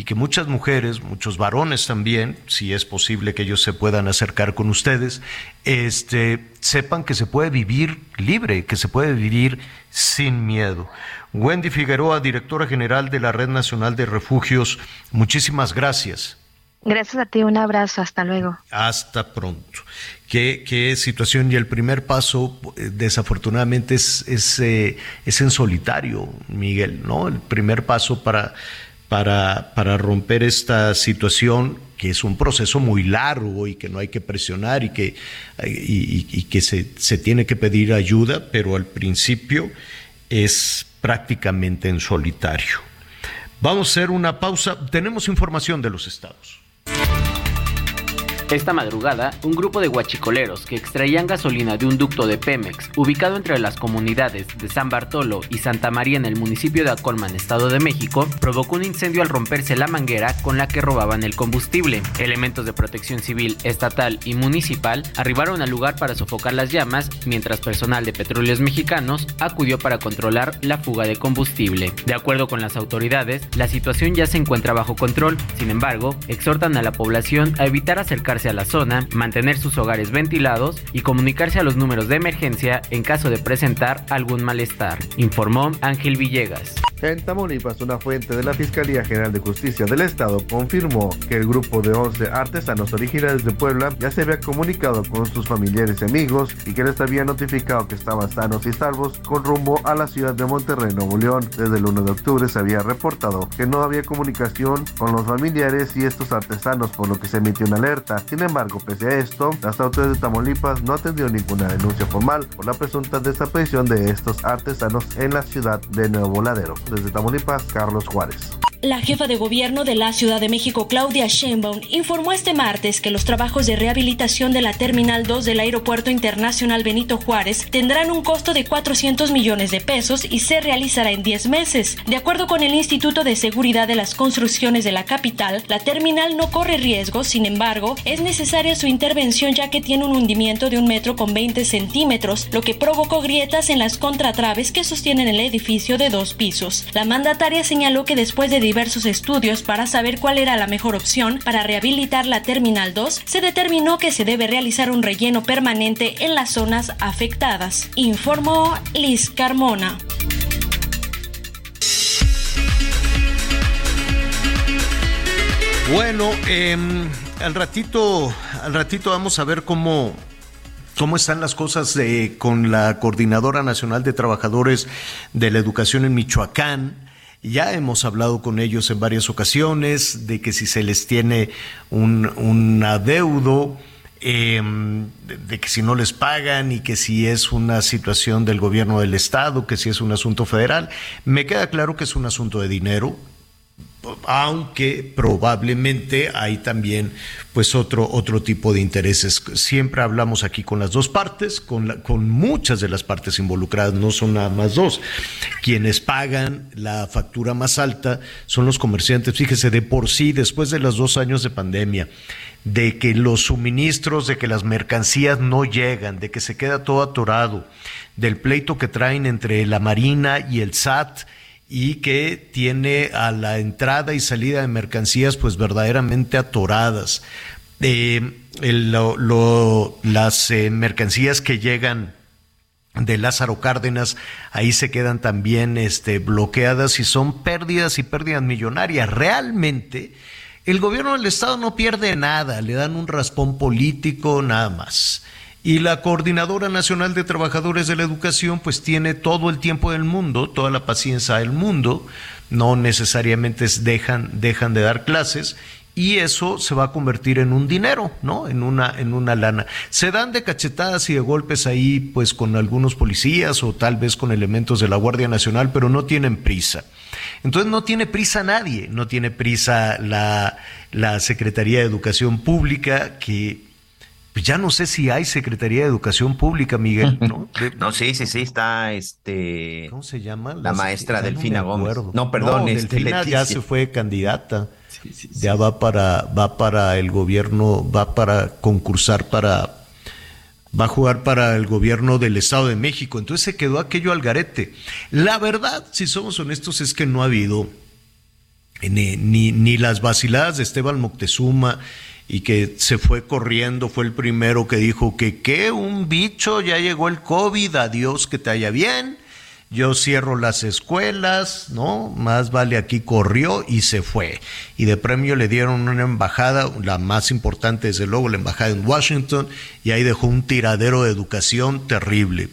y que muchas mujeres, muchos varones también, si es posible que ellos se puedan acercar con ustedes, este, sepan que se puede vivir libre, que se puede vivir sin miedo. Wendy Figueroa, directora general de la Red Nacional de Refugios, muchísimas gracias. Gracias a ti, un abrazo, hasta luego. Hasta pronto. ¿Qué, qué situación? Y el primer paso, eh, desafortunadamente, es, es, eh, es en solitario, Miguel, ¿no? El primer paso para para, para romper esta situación que es un proceso muy largo y que no hay que presionar y que, y, que se, se, tiene que pedir ayuda, pero al principio es prácticamente en solitario. Vamos a hacer una pausa. Tenemos información de los estados. Esta madrugada, un grupo de guachicoleros que extraían gasolina de un ducto de Pemex ubicado entre las comunidades de San Bartolo y Santa María en el municipio de Acolman, Estado de México, provocó un incendio al romperse la manguera con la que robaban el combustible. Elementos de protección civil, estatal y municipal arribaron al lugar para sofocar las llamas, mientras personal de petróleos mexicanos acudió para controlar la fuga de combustible. De acuerdo con las autoridades, la situación ya se encuentra bajo control, sin embargo, exhortan a la población a evitar acercarse a la zona, mantener sus hogares ventilados y comunicarse a los números de emergencia en caso de presentar algún malestar, informó Ángel Villegas. En Tamaulipas, una fuente de la Fiscalía General de Justicia del Estado confirmó que el grupo de 11 artesanos originales de Puebla ya se había comunicado con sus familiares y amigos y que les había notificado que estaban sanos y salvos con rumbo a la ciudad de Monterrey, Nuevo León. Desde el 1 de octubre se había reportado que no había comunicación con los familiares y estos artesanos, por lo que se emitió una alerta. Sin embargo, pese a esto, las autoridades de Tamaulipas no atendieron ninguna denuncia formal por la presunta desaparición de estos artesanos en la ciudad de Nuevo Ladero. Desde Tamaulipas, Carlos Juárez. La jefa de gobierno de la Ciudad de México, Claudia Sheinbaum, informó este martes que los trabajos de rehabilitación de la Terminal 2 del Aeropuerto Internacional Benito Juárez tendrán un costo de 400 millones de pesos y se realizará en 10 meses. De acuerdo con el Instituto de Seguridad de las Construcciones de la capital, la terminal no corre riesgo, sin embargo, es necesaria su intervención ya que tiene un hundimiento de un metro con 20 centímetros, lo que provocó grietas en las contratraves que sostienen el edificio de dos pisos. La mandataria señaló que después de diversos estudios para saber cuál era la mejor opción para rehabilitar la Terminal 2, se determinó que se debe realizar un relleno permanente en las zonas afectadas, informó Liz Carmona. Bueno, em, al ratito, al ratito vamos a ver cómo, cómo están las cosas con la Coordinadora Nacional de Trabajadores de la Educación en Michoacán. Ya hemos hablado con ellos en varias ocasiones de que si se les tiene un, adeudo, em, de, que si no les pagan y que si es una situación del gobierno del Estado, que si es un asunto federal. Me queda claro que es un asunto de dinero, aunque probablemente hay también pues otro, otro tipo de intereses. Siempre hablamos aquí con las dos partes, con, con muchas de las partes involucradas, no son nada más dos. Quienes pagan la factura más alta son los comerciantes. Fíjese, de por sí, después de los dos años de pandemia, de que los suministros, de que las mercancías no llegan, de que se queda todo atorado, del pleito que traen entre la Marina y el SAT, y que tiene a la entrada y salida de mercancías pues verdaderamente atoradas eh, las eh, mercancías que llegan de Lázaro Cárdenas, ahí se quedan también este, bloqueadas y son pérdidas y pérdidas millonarias. Realmente, el gobierno del Estado no pierde nada, le dan un raspón político nada más. Y la Coordinadora Nacional de Trabajadores de la Educación pues tiene todo el tiempo del mundo, toda la paciencia del mundo, no necesariamente dejan, dejan de dar clases y eso se va a convertir en un dinero, ¿no? En una, en una lana. Se dan de cachetadas y de golpes ahí, pues con algunos policías o tal vez con elementos de la Guardia Nacional, pero no tienen prisa. Entonces no tiene prisa nadie, no tiene prisa la, la Secretaría de Educación Pública, que pues ya no sé si hay Secretaría de Educación Pública, Miguel, ¿no? no, sí, sí, sí, está este. ¿Cómo se llama? La, maestra Delfina Gómez. No, perdón, este, Delfina ya se fue candidata. ya va para, va para el gobierno, va para concursar para, va a jugar para el gobierno del Estado de México. Entonces se quedó aquello al garete. La verdad, si somos honestos, es que no ha habido ni, ni, ni las vaciladas de Esteban Moctezuma y que se fue corriendo, fue el primero que dijo que qué, un bicho, ya llegó el COVID, adiós, que te haya bien, yo cierro las escuelas, ¿no? Más vale aquí corrió y se fue. Y de premio le dieron una embajada, la más importante desde luego, la embajada en Washington, y ahí dejó un tiradero de educación terrible.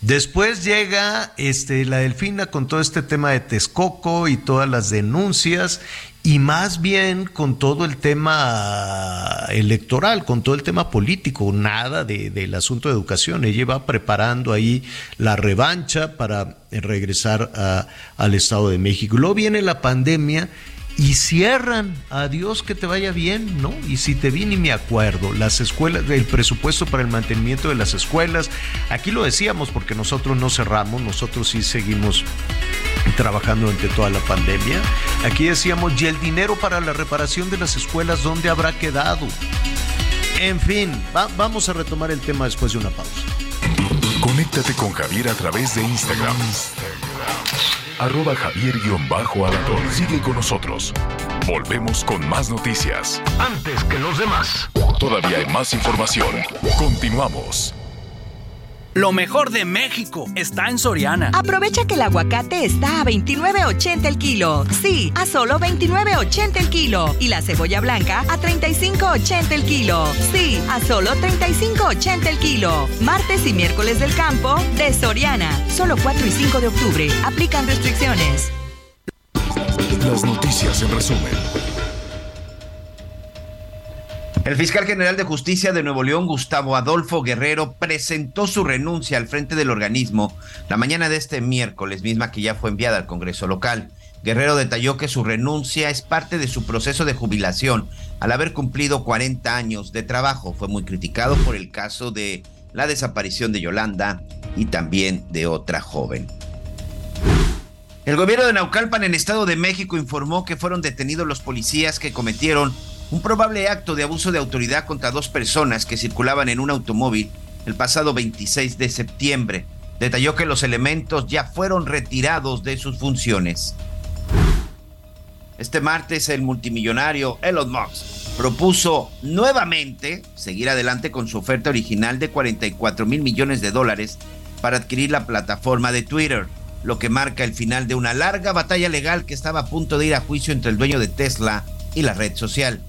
Después llega este, la Delfina con todo este tema de Texcoco y todas las denuncias y más bien con todo el tema electoral, con todo el tema político, nada de, del asunto de educación. Ella va preparando ahí la revancha para regresar al Estado de México. Luego viene la pandemia y cierran, adiós que te vaya bien, ¿no? Y si te vi ni me acuerdo, las escuelas, el presupuesto para el mantenimiento de las escuelas, aquí lo decíamos porque nosotros no cerramos, nosotros sí seguimos trabajando durante toda la pandemia. Aquí decíamos, y el dinero para la reparación de las escuelas, ¿dónde habrá quedado? En fin, vamos a retomar el tema después de una pausa. Conéctate con Javier a través de Instagram arroba javier-alador. Sigue con nosotros. Volvemos con más noticias. Antes que los demás. Todavía hay más información. Continuamos. Lo mejor de México está en Soriana. Aprovecha que el aguacate está a 29.80 el kilo. Sí, a solo 29.80 el kilo. Y la cebolla blanca a 35.80 el kilo. Sí, a solo 35.80 el kilo. Martes y miércoles del campo de Soriana. Solo 4 y 5 de octubre. Aplican restricciones. Las noticias en resumen. El fiscal general de justicia de Nuevo León, Gustavo Adolfo Guerrero, presentó su renuncia al frente del organismo la mañana de este miércoles, misma que ya fue enviada al Congreso local. Guerrero detalló que su renuncia es parte de su proceso de jubilación al haber cumplido 40 años de trabajo. Fue muy criticado por el caso de la desaparición de Yolanda y también de otra joven. El gobierno de Naucalpan en Estado de México informó que fueron detenidos los policías que cometieron un probable acto de abuso de autoridad contra dos personas que circulaban en un automóvil el pasado 26 de septiembre. Detalló que los elementos ya fueron retirados de sus funciones. Este martes el multimillonario Elon Musk propuso nuevamente seguir adelante con su oferta original de 44 mil millones de dólares para adquirir la plataforma de Twitter, lo que marca el final de una larga batalla legal que estaba a punto de ir a juicio entre el dueño de Tesla y la red social.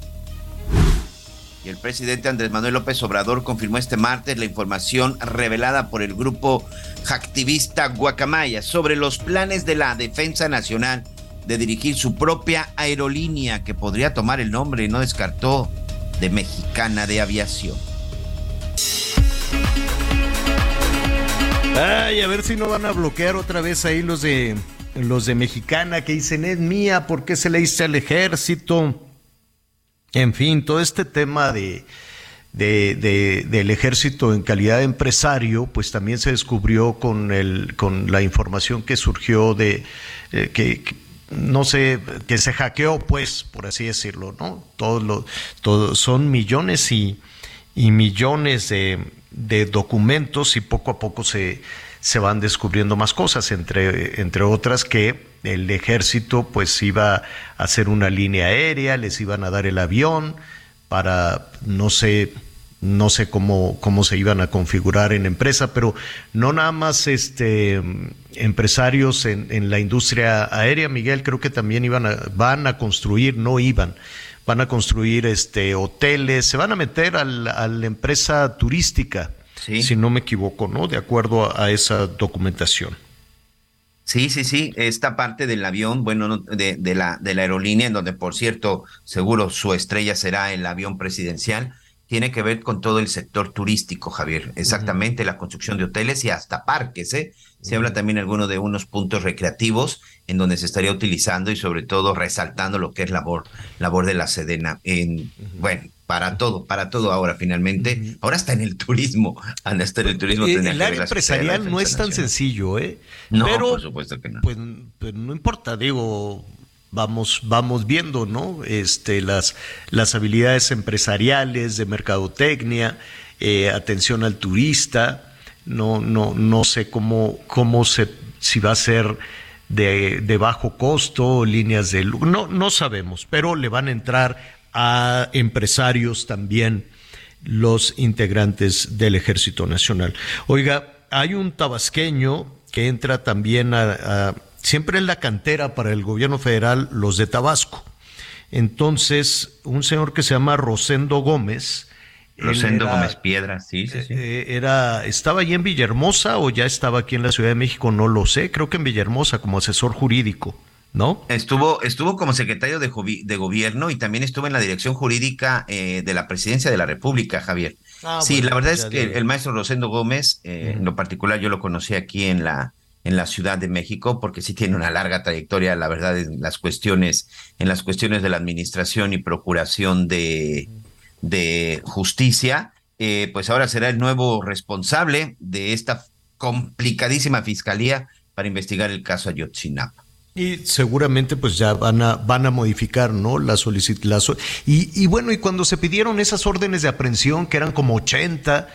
Y el presidente Andrés Manuel López Obrador confirmó este martes la información revelada por el grupo hacktivista Guacamaya sobre los planes de la Defensa Nacional de dirigir su propia aerolínea que podría tomar el nombre, no descartó, de Mexicana de Aviación. Ay, a ver si no van a bloquear otra vez ahí los de los de Mexicana que dicen es mía, ¿por qué se le dice al ejército? En fin, todo este tema de, del ejército en calidad de empresario, pues también se descubrió con, el, con la información que surgió de eh, que, no sé, que se hackeó, pues, por así decirlo, ¿no? Todos todo, son millones y, y millones de, de, documentos y poco a poco se, se van descubriendo más cosas, entre, entre otras que el ejército pues iba a hacer una línea aérea, les iban a dar el avión para, no sé, no sé cómo, cómo se iban a configurar en empresa, pero no nada más este empresarios en, en la industria aérea, Miguel, creo que también iban a, van a construir, no iban, van a construir este hoteles, se van a meter al, a la empresa turística, si no me equivoco, ¿no? De acuerdo a, a esa documentación. Sí, sí, sí, esta parte del avión, bueno, de, de, la, de la aerolínea, en donde por cierto, seguro su estrella será el avión presidencial, tiene que ver con todo el sector turístico, Javier. Exactamente, la construcción de hoteles y hasta parques, ¿eh? Se habla también alguno de unos puntos recreativos en donde se estaría utilizando y sobre todo resaltando lo que es labor, labor de la Sedena. En, Bueno, para todo, para todo ahora finalmente. Ahora está en el turismo. Anda, está en el turismo. Eh, el área empresarial no es tan sencillo, ¿eh? No, Pero, por supuesto que no. Pues, pues no importa, digo, vamos, vamos viendo, ¿no? Este, las, las habilidades empresariales, de mercadotecnia, eh, atención al turista. No, no, no sé cómo, cómo se, si va a ser de, de bajo costo, líneas de no, no sabemos, pero le van a entrar a empresarios también los integrantes del Ejército Nacional. Oiga, hay un tabasqueño que entra también a, a siempre en la cantera para el gobierno federal los de Tabasco. Entonces, un señor que se llama Rosendo Gómez. Rosendo era, Gómez Piedra, sí, sí, sí. Eh, era, ¿Estaba allí en Villahermosa o ya estaba aquí en la Ciudad de México? No lo sé, creo que en Villahermosa como asesor jurídico. ¿No? Estuvo, estuvo como secretario de, de, gobierno y también estuvo en la dirección jurídica eh, de la presidencia de la República, Javier. Ah, sí, bueno, la verdad es que el, el, maestro Rosendo Gómez, eh, uh -huh. en lo particular yo lo conocí aquí en la, en la Ciudad de México, porque sí tiene una larga trayectoria, la verdad, en las cuestiones, en las cuestiones de la administración y procuración de, de justicia. Eh, pues ahora será el nuevo responsable de esta complicadísima fiscalía para investigar el caso Ayotzinapa. Y seguramente pues ya van a, van a modificar, ¿no? La solicitud. So y, y bueno, y cuando se pidieron esas órdenes de aprehensión, que eran como 80,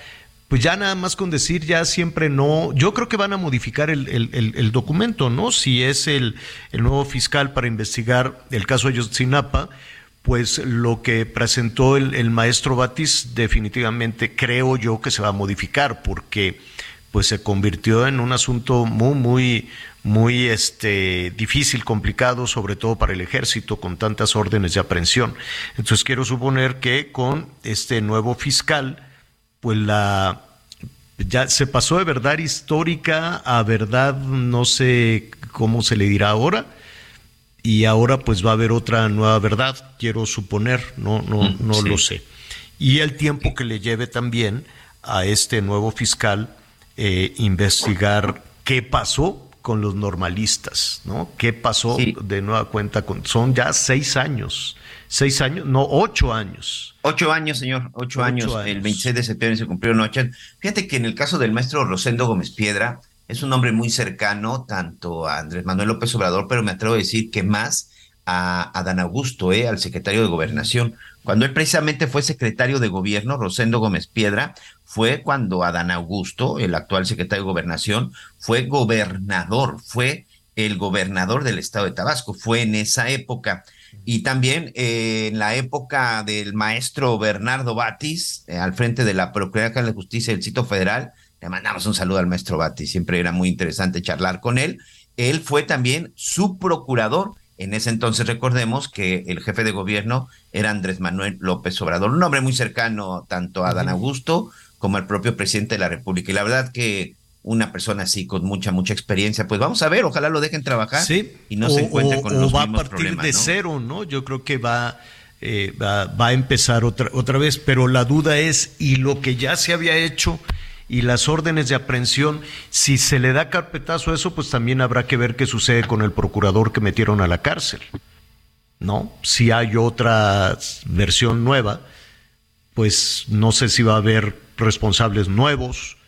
pues ya nada más con decir ya siempre no, yo creo que van a modificar el, el, el, documento, ¿no? Si es el, nuevo fiscal para investigar el caso Ayotzinapa, pues lo que presentó el, maestro Batis definitivamente creo yo que se va a modificar porque pues se convirtió en un asunto muy, muy, muy este, difícil, complicado, sobre todo para el ejército, con tantas órdenes de aprehensión. Entonces quiero suponer que con este nuevo fiscal, pues la ya se pasó de verdad histórica a verdad, no sé cómo se le dirá ahora, y ahora pues va a haber otra nueva verdad, quiero suponer, no, no, no sí. lo sé. Y el tiempo que le lleve también a este nuevo fiscal eh, investigar qué pasó con los normalistas, ¿no? ¿Qué pasó sí. de nueva cuenta con? Son ya seis años, seis años, no, ocho años. Ocho años, señor, ocho, ocho años. años. El 26 de septiembre se cumplieron ocho años. Fíjate que en el caso del maestro Rosendo Gómez Piedra, es un hombre muy cercano tanto a Andrés Manuel López Obrador, pero me atrevo a decir que más a, a Dan Augusto, eh, al secretario de Gobernación. Cuando él precisamente fue secretario de gobierno, Rosendo Gómez Piedra, fue cuando Adán Augusto, el actual secretario de Gobernación, fue gobernador, fue el gobernador del estado de Tabasco, fue en esa época. Y también eh, en la época del maestro Bernardo Batis, eh, al frente de la Procuraduría de Justicia del Sitio Federal, le mandamos un saludo al maestro Batis, siempre era muy interesante charlar con él. Él fue también su procurador en ese entonces recordemos que el jefe de gobierno era Andrés Manuel López Obrador, un hombre muy cercano tanto a Dan Augusto como al propio presidente de la República. Y la verdad que una persona así con mucha, mucha experiencia, pues vamos a ver, ojalá lo dejen trabajar sí. y no o, se encuentren con o los va mismos a partir problemas, de ¿no? cero, ¿no? Yo creo que va, eh, va, va a empezar otra, otra vez, pero la duda es, ¿y lo que ya se había hecho? Y las órdenes de aprehensión, si se le da carpetazo a eso, pues también habrá que ver qué sucede con el procurador que metieron a la cárcel. ¿No? Si hay otra versión nueva, pues no sé si va a haber responsables nuevos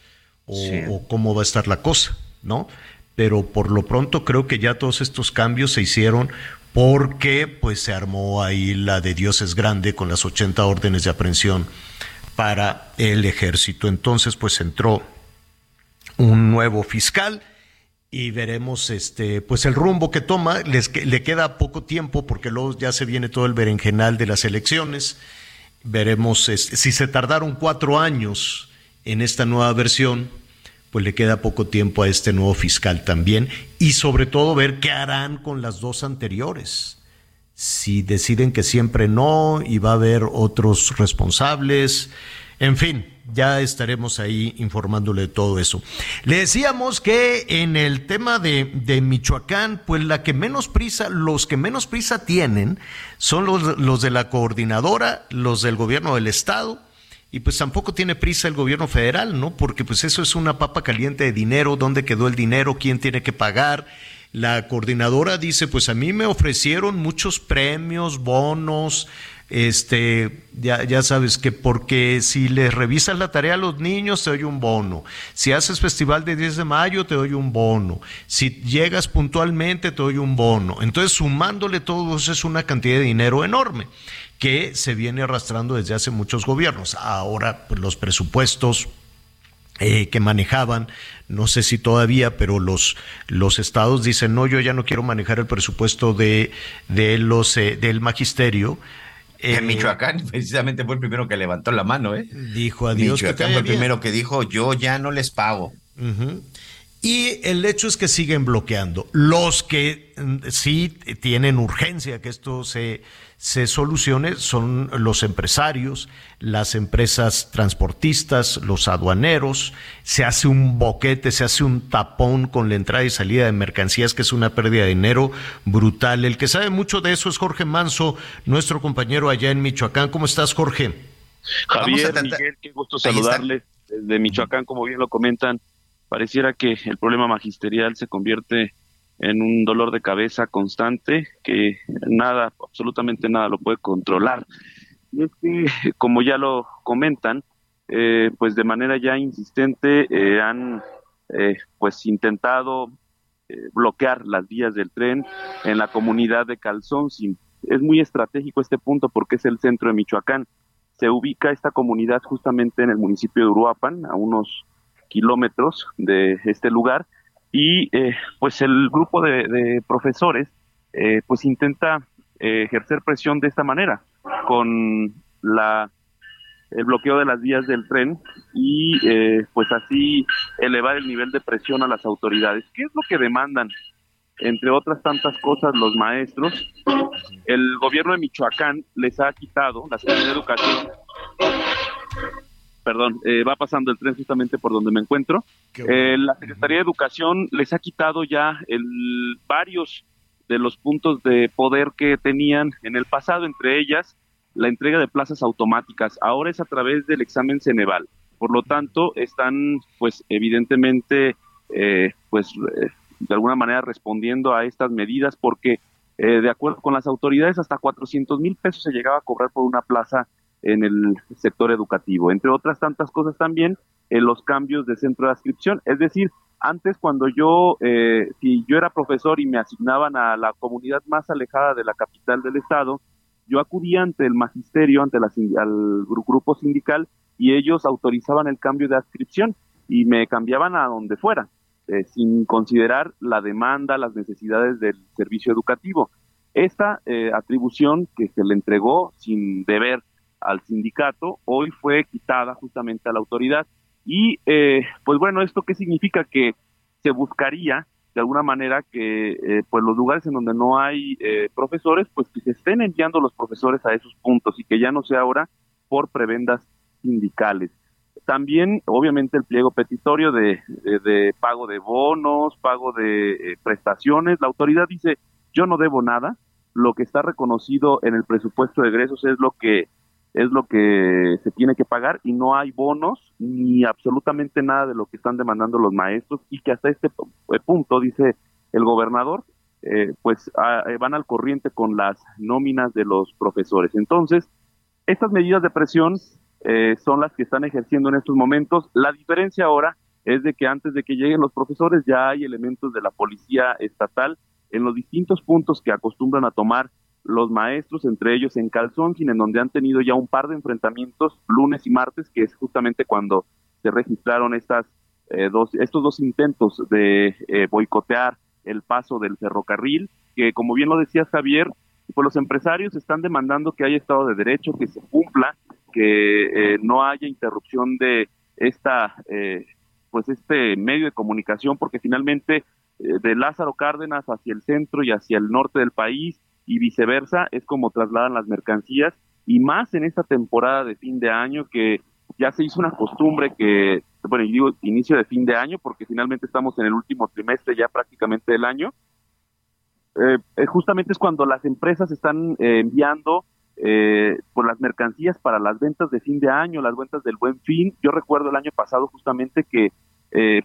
o, sí. o cómo va a estar la cosa, ¿no? Pero por lo pronto creo que ya todos estos cambios se hicieron porque pues se armó ahí la de Dios es grande con las 80 órdenes de aprehensión para el ejército. Entonces, pues entró un nuevo fiscal y veremos este pues el rumbo que toma les le queda poco tiempo porque luego ya se viene todo el berenjenal de las elecciones veremos si se tardaron cuatro años en esta nueva versión, pues le queda poco tiempo a este nuevo fiscal también y sobre todo ver qué harán con las dos anteriores. Si deciden que siempre no y va a haber otros responsables, en fin, ya estaremos ahí informándole de todo eso. Le decíamos que en el tema de, de, Michoacán, pues la que menos prisa, los que menos prisa tienen son los, los de la coordinadora, los del gobierno del estado, y pues tampoco tiene prisa el gobierno federal, ¿no? Porque pues eso es una papa caliente de dinero, dónde quedó el dinero, quién tiene que pagar. La coordinadora dice, pues a mí me ofrecieron muchos premios, bonos, este, ya, ya sabes que porque si les revisas la tarea a los niños te doy un bono, si haces festival de 10 de mayo te doy un bono, si llegas puntualmente te doy un bono. Entonces sumándole todo eso es una cantidad de dinero enorme que se viene arrastrando desde hace muchos gobiernos. Ahora pues, los presupuestos eh, que manejaban, no sé si todavía, pero los, los estados dicen, no, yo ya no quiero manejar el presupuesto de, de los, eh, del magisterio, en Michoacán, precisamente fue el primero que levantó la mano, ¿eh? Dijo adiós. Michoacán fue el primero que dijo, yo ya no les pago. Y el hecho es que siguen bloqueando. Los que mm, sí tienen urgencia que esto se, se solucione son los empresarios, las empresas transportistas, los aduaneros. Se hace un boquete, se hace un tapón con la entrada y salida de mercancías, que es una pérdida de dinero brutal. El que sabe mucho de eso es Jorge Manso, nuestro compañero allá en Michoacán. ¿Cómo estás, Jorge? Javier, Miguel, qué gusto saludarles desde Michoacán, como bien lo comentan. Pareciera que el problema magisterial se convierte en un dolor de cabeza constante que nada, absolutamente nada lo puede controlar. Y como ya lo comentan, eh, pues de manera ya insistente eh, han eh, pues intentado bloquear las vías del tren en la comunidad de Calzón. Es muy estratégico este punto porque es el centro de Michoacán. Se ubica esta comunidad justamente en el municipio de Uruapan, a unos kilómetros de este lugar, y eh, pues el grupo de, profesores eh, pues intenta eh, ejercer presión de esta manera con la el bloqueo de las vías del tren y pues así elevar el nivel de presión a las autoridades. ¿Qué es lo que demandan? Entre otras tantas cosas, los maestros, el gobierno de Michoacán les ha quitado, la Secretaría de Educación, perdón, eh, va pasando el tren justamente por donde me encuentro. Eh, la Secretaría de Educación les ha quitado ya el, varios de los puntos de poder que tenían en el pasado, entre ellas la entrega de plazas automáticas. Ahora es a través del examen Ceneval. Por lo tanto, están, pues, evidentemente, eh, pues, de alguna manera respondiendo a estas medidas, porque de acuerdo con las autoridades, hasta 400 mil pesos se llegaba a cobrar por una plaza en el sector educativo. Entre otras tantas cosas también, los cambios de centro de adscripción. Es decir, antes cuando yo, eh, si yo era profesor y me asignaban a la comunidad más alejada de la capital del estado, yo acudía ante el magisterio, ante la, al grupo sindical y ellos autorizaban el cambio de adscripción y me cambiaban a donde fuera, eh, sin considerar la demanda, las necesidades del servicio educativo. Esta eh, atribución que se le entregó sin deber al sindicato, hoy fue quitada justamente a la autoridad. Y eh, pues bueno, ¿esto qué significa? Que se buscaría de alguna manera que eh, pues los lugares en donde no hay eh, profesores, pues que se estén enviando los profesores a esos puntos y que ya no sea ahora por prebendas sindicales. También, obviamente, el pliego petitorio de, de pago de bonos, pago de prestaciones. La autoridad dice, yo no debo nada, lo que está reconocido en el presupuesto de egresos es lo que es lo que se tiene que pagar y no hay bonos ni absolutamente nada de lo que están demandando los maestros y que hasta este eh, punto, dice el gobernador, eh, pues eh, van al corriente con las nóminas de los profesores. Entonces, estas medidas de presión son las que están ejerciendo en estos momentos. La diferencia ahora es de que antes de que lleguen los profesores ya hay elementos de la policía estatal en los distintos puntos que acostumbran a tomar los maestros, entre ellos en Calzón, en donde han tenido ya un par de enfrentamientos lunes y martes, que es justamente cuando se registraron estas eh, dos, estos dos intentos de eh, boicotear el paso del ferrocarril, que como bien lo decía Javier, pues los empresarios están demandando que haya Estado de Derecho, que se cumpla que no haya interrupción de esta pues este medio de comunicación porque finalmente de Lázaro Cárdenas hacia el centro y hacia el norte del país y viceversa es como trasladan las mercancías y más en esta temporada de fin de año que ya se hizo una costumbre que, bueno, yo digo inicio de fin de año porque finalmente estamos en el último trimestre ya prácticamente del año, eh, eh, justamente es cuando las empresas están eh, enviando eh, por las mercancías para las ventas de fin de año, las ventas del buen fin. Yo recuerdo el año pasado justamente que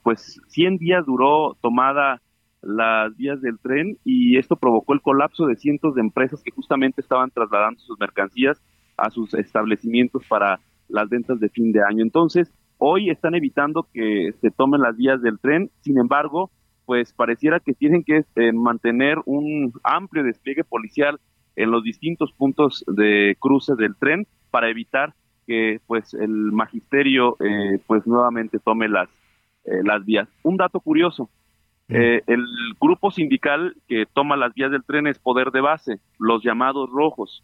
pues 100 días duró tomada las vías del tren y esto provocó el colapso de cientos de empresas que justamente estaban trasladando sus mercancías a sus establecimientos para las ventas de fin de año. Entonces, hoy están evitando que se tomen las vías del tren, sin embargo, pues pareciera que tienen que este, mantener un amplio despliegue policial en los distintos puntos de cruce del tren para evitar que pues el magisterio eh, pues nuevamente tome las eh, las vías. Un dato curioso. Eh, el grupo sindical que toma las vías del tren es Poder de Base, los llamados rojos.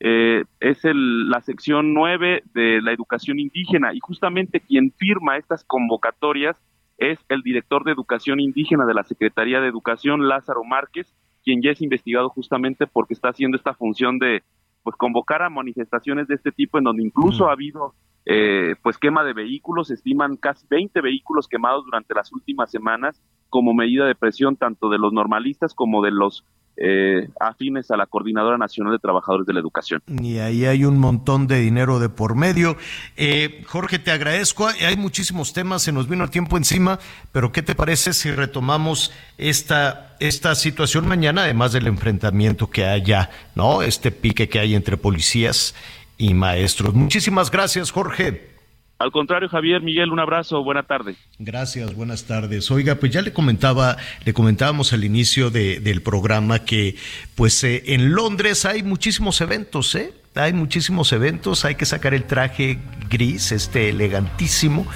Eh, es el, la sección 9 de la educación indígena y justamente quien firma estas convocatorias es el director de educación indígena de la Secretaría de Educación, Lázaro Márquez, quien ya es investigado justamente porque está haciendo esta función de pues convocar a manifestaciones de este tipo en donde incluso ha habido eh, pues quema de vehículos, estiman casi 20 vehículos quemados durante las últimas semanas como medida de presión tanto de los normalistas como de los eh, afines a la Coordinadora Nacional de Trabajadores de la Educación. Y ahí hay un montón de dinero de por medio. Eh, Jorge, te agradezco. Hay muchísimos temas, se nos vino el tiempo encima, pero ¿qué te parece si retomamos esta, esta situación mañana, además del enfrentamiento que haya, ¿no? Este pique que hay entre policías y maestros. Muchísimas gracias, Jorge. Al contrario, Javier, Miguel, un abrazo, buena tarde. Gracias, buenas tardes. Oiga, pues ya le comentaba, le comentábamos al inicio del programa que, pues eh, en Londres hay muchísimos eventos, ¿eh? Hay muchísimos eventos, hay que sacar el traje gris, este elegantísimo.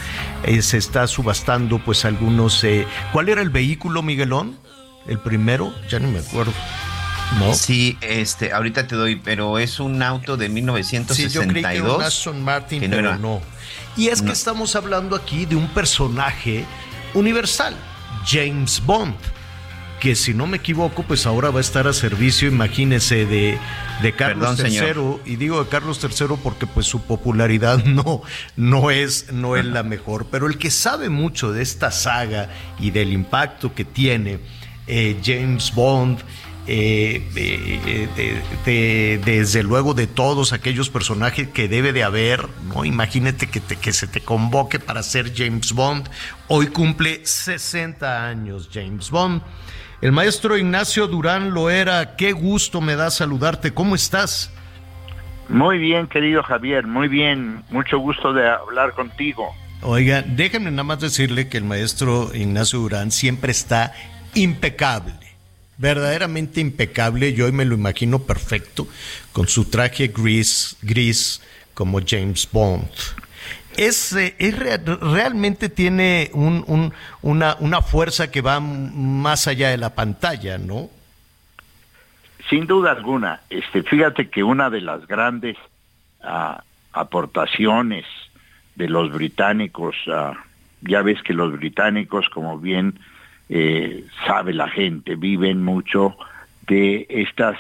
Eh, se está subastando, pues algunos. Eh, ¿Cuál era el vehículo, Miguelón? El primero, ya no me acuerdo. ¿No? Sí, este, ahorita te doy, pero es un auto de 1962. Sí, yo creí que un Aston Martin, pero no. Y es que estamos hablando aquí de un personaje universal, James Bond, que si no me equivoco, pues ahora va a estar a servicio, imagínese, de, de Carlos III. Y digo de Carlos III porque pues su popularidad no, no, es, no es la mejor. Pero el que sabe mucho de esta saga y del impacto que tiene eh, James Bond eh, desde luego de todos aquellos personajes que debe de haber, ¿no? Imagínate que, que se te convoque para ser James Bond. Hoy cumple 60 años James Bond. El maestro Ignacio Durán lo era. Qué gusto me da saludarte. ¿Cómo estás? Muy bien, querido Javier, muy bien. Mucho gusto de hablar contigo. Oiga, déjenme nada más decirle que el maestro Ignacio Durán siempre está impecable verdaderamente impecable. Yo hoy me lo imagino perfecto, con su traje gris, gris como James Bond. Es, eh, realmente tiene un, una, una fuerza que va más allá de la pantalla, ¿no? Sin duda alguna. Este, fíjate que una de las grandes ah, aportaciones de los británicos, ah, ya ves que los británicos, como bien eh, sabe la gente, viven mucho de estas,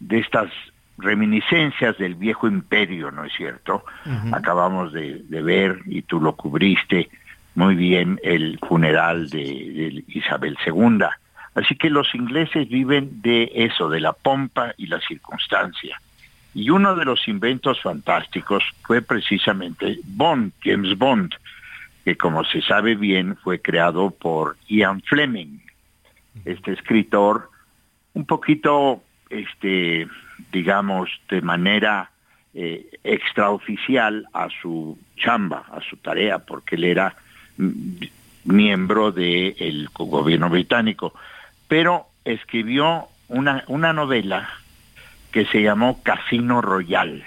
de estas reminiscencias del viejo imperio, ¿no es cierto? Acabamos de, ver, y tú lo cubriste muy bien, el funeral de, Isabel II. Así que los ingleses viven de eso, de la pompa y la circunstancia. Y uno de los inventos fantásticos fue precisamente Bond, James Bond, que como se sabe bien fue creado por Ian Fleming, este escritor un poquito, este, digamos, de manera eh, extraoficial a su chamba, a su tarea, porque él era miembro del gobierno británico, pero escribió una, una novela que se llamó Casino Royal,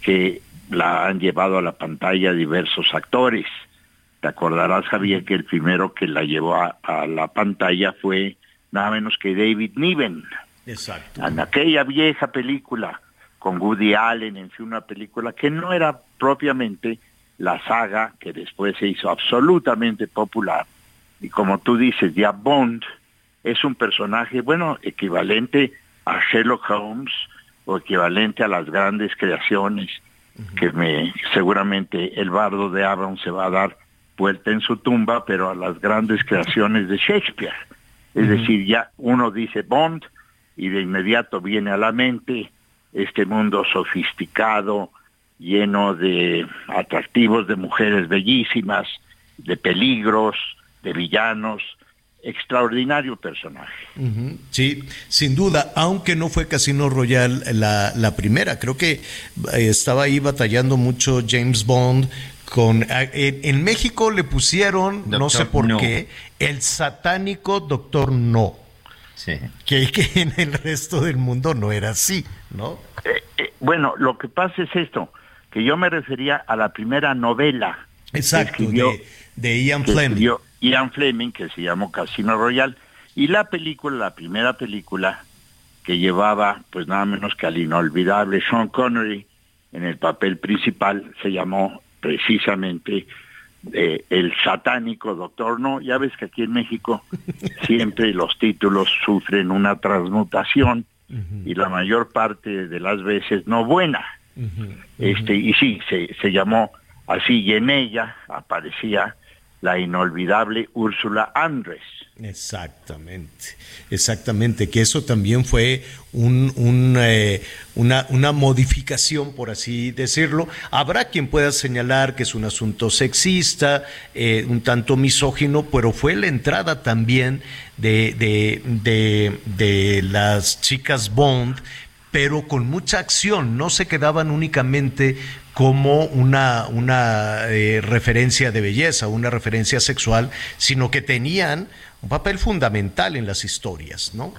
que la han llevado a la pantalla diversos actores. Te acordarás, Javier, que el primero que la llevó a, la pantalla fue nada menos que David Niven. Exacto. En aquella vieja película con Woody Allen, en fin, una película que no era propiamente la saga que después se hizo absolutamente popular. Y como tú dices, ya Bond es un personaje, bueno, equivalente a Sherlock Holmes o equivalente a las grandes creaciones que me seguramente el bardo de Abraham se va a dar vuelta en su tumba, pero a las grandes creaciones de Shakespeare. Es decir, ya uno dice Bond y de inmediato viene a la mente este mundo sofisticado, lleno de atractivos, de mujeres bellísimas, de peligros, de villanos, extraordinario personaje. Sí, sin duda, aunque no fue Casino Royale la, la primera, creo que eh, estaba ahí batallando mucho James Bond con eh, en, México le pusieron, no sé por qué, el satánico Doctor No. Sí. Que, que, en el resto del mundo no era así, ¿no? Eh, bueno, lo que pasa es esto, que yo me refería a la primera novela. Exacto, de, Ian Fleming. Ian Fleming, que se llamó Casino Royale, y la película, la primera película, que llevaba pues nada menos que al inolvidable Sean Connery en el papel principal, se llamó precisamente eh, El satánico Doctor No. Ya ves que aquí en México siempre los títulos sufren una transmutación y la mayor parte de las veces no buena. Este, y sí, se, se llamó así y en ella aparecía la inolvidable Úrsula Andrés. Exactamente, exactamente, que eso también fue un, eh, una, una, modificación, por así decirlo. Habrá quien pueda señalar que es un asunto sexista, eh, un tanto misógino, pero fue la entrada también de, de, de, de las chicas Bond pero con mucha acción, no se quedaban únicamente como una, una eh, referencia de belleza, una referencia sexual, sino que tenían un papel fundamental en las historias, ¿no?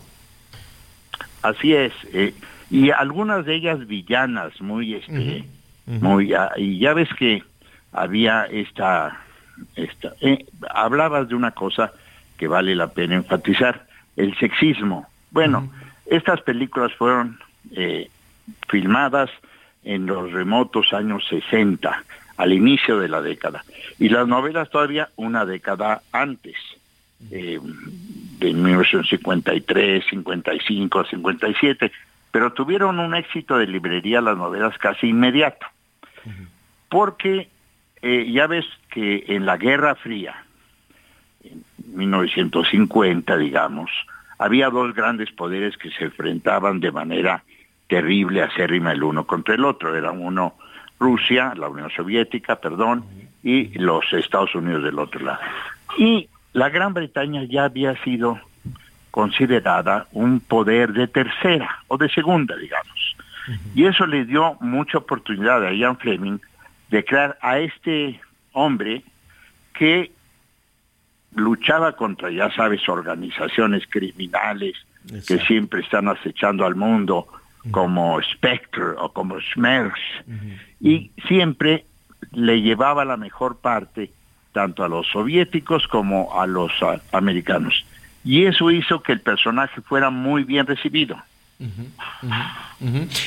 Así es, eh, y algunas de ellas villanas, muy, este, muy, ah, y ya ves que había esta, esta eh, hablabas de una cosa que vale la pena enfatizar, el sexismo. Bueno, estas películas fueron eh, filmadas en los remotos años 60, al inicio de la década. Y las novelas todavía una década antes, eh, de 1953, 55, 57, pero tuvieron un éxito de librería las novelas casi inmediato. Porque eh, ya ves que en la Guerra Fría, en 1950, digamos, había dos grandes poderes que se enfrentaban de manera terrible, acérrima el uno contra el otro. Era uno Rusia, la Unión Soviética, perdón, y los Estados Unidos del otro lado. Y la Gran Bretaña ya había sido considerada un poder de tercera o de segunda, digamos. Y eso le dio mucha oportunidad a Ian Fleming de crear a este hombre que luchaba contra, ya sabes, organizaciones criminales que siempre están acechando al mundo, como Spectre o como Schmerz, y siempre le llevaba la mejor parte tanto a los soviéticos como a los americanos. Y eso hizo que el personaje fuera muy bien recibido.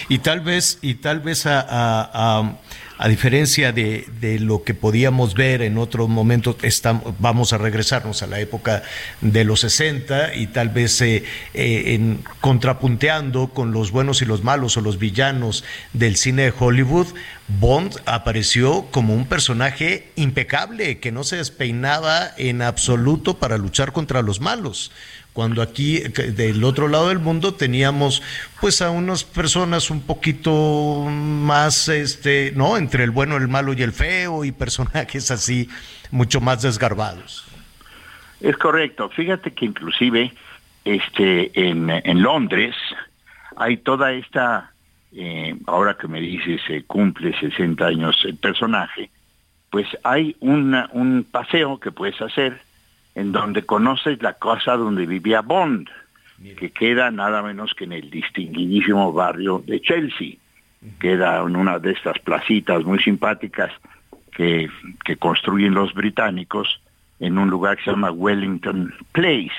Y tal vez, y tal vez a a diferencia de, lo que podíamos ver en otros momentos, estamos, vamos a regresarnos a la época de los 60 y tal vez eh, eh, en, contrapunteando con los buenos y los malos o los villanos del cine de Hollywood, Bond apareció como un personaje impecable que no se despeinaba en absoluto para luchar contra los malos cuando aquí del otro lado del mundo teníamos pues a unas personas un poquito más este no entre el bueno el malo y el feo y personajes así mucho más desgarbados. Es correcto. Fíjate que inclusive este en, Londres hay toda esta eh, ahora que me dices se cumple 60 años el personaje pues hay un paseo que puedes hacer en donde conoces la casa donde vivía Bond, que queda nada menos que en el distinguidísimo barrio de Chelsea, queda en una de estas placitas muy simpáticas que, que construyen los británicos en un lugar que se llama Wellington Place,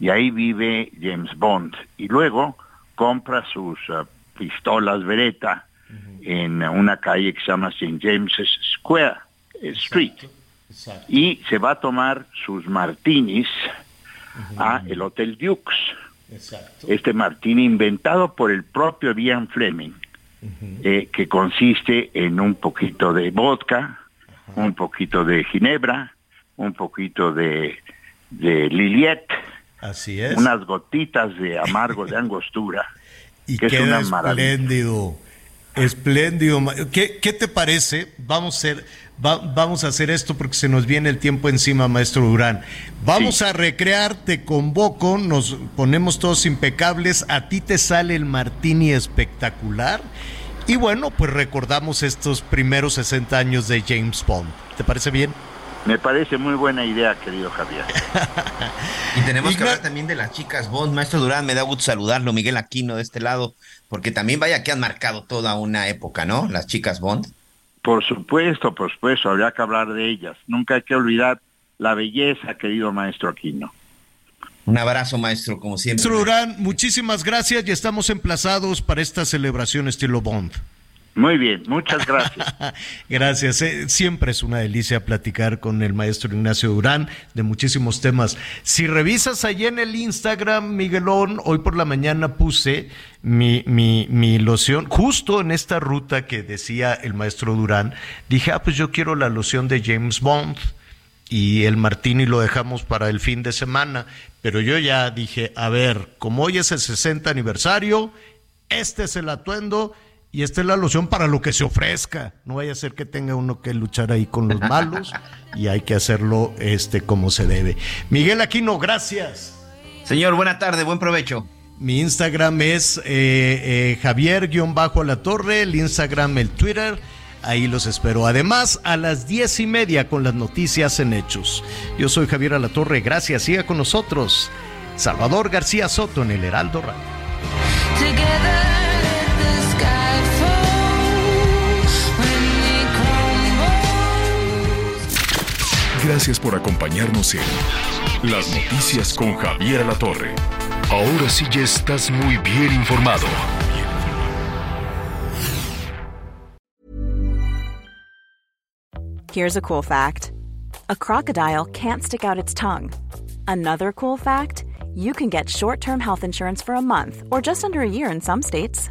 y ahí vive James Bond, y luego compra sus uh, pistolas Beretta en una calle que se llama St. James Square eh, Y se va a tomar sus martinis a el Hotel Dukes. Este martini inventado por el propio Ian Fleming, eh, que consiste en un poquito de vodka, un poquito de ginebra, un poquito de, de liliet, Así es. unas gotitas de amargo de angostura, y que es una maravilla. espléndido. Espléndido. ¿Qué, qué te parece? Vamos a, hacer, va- vamos a hacer esto porque se nos viene el tiempo encima, maestro Durán. Vamos a recrear, te convoco, nos ponemos todos impecables. A ti te sale el martini espectacular. Y bueno, pues recordamos estos primeros 60 años de James Bond. ¿Te parece bien? Me parece muy buena idea, querido Javier. Y tenemos que hablar también de las chicas Bond. Maestro Durán, me da gusto saludarlo. Miguel Aquino de este lado, porque también vaya que han marcado toda una época, ¿no? Las chicas Bond. Por supuesto, por supuesto, habría que hablar de ellas. Nunca hay que olvidar la belleza, querido maestro Aquino. Un abrazo, maestro, como siempre. Maestro Durán, muchísimas gracias y estamos emplazados para esta celebración estilo Bond. Muy bien, muchas gracias. Gracias. eh, Siempre es una delicia platicar con el maestro Ignacio Durán de muchísimos temas. Si revisas allí en el Instagram, Miguelón, hoy por la mañana puse mi, mi, mi loción, justo en esta ruta que decía el maestro Durán, dije, ah, pues yo quiero la loción de James Bond y el martini lo dejamos para el fin de semana. Pero yo ya dije, a ver, como hoy es el 60 aniversario, este es el atuendo y esta es la loción para lo que se ofrezca. No vaya a ser que tenga uno que luchar ahí con los malos y hay que hacerlo este como se debe. Miguel Aquino, gracias. Señor, buena tarde, buen provecho. Mi Instagram es eh, eh, Javier-a la torre, el Instagram, el Twitter. Ahí los espero. Además, a las diez y media con las noticias en Hechos. Yo soy Javier Alatorre. Gracias. Siga con nosotros. Salvador García Soto en el Heraldo Radio. Gracias por acompañarnos en Las Noticias con Javier Alatorre. Ahora sí ya estás muy bien informado. Here's a cool fact a crocodile can't stick out its tongue. Another cool fact you can get short term health insurance for a month or just under a year in some states.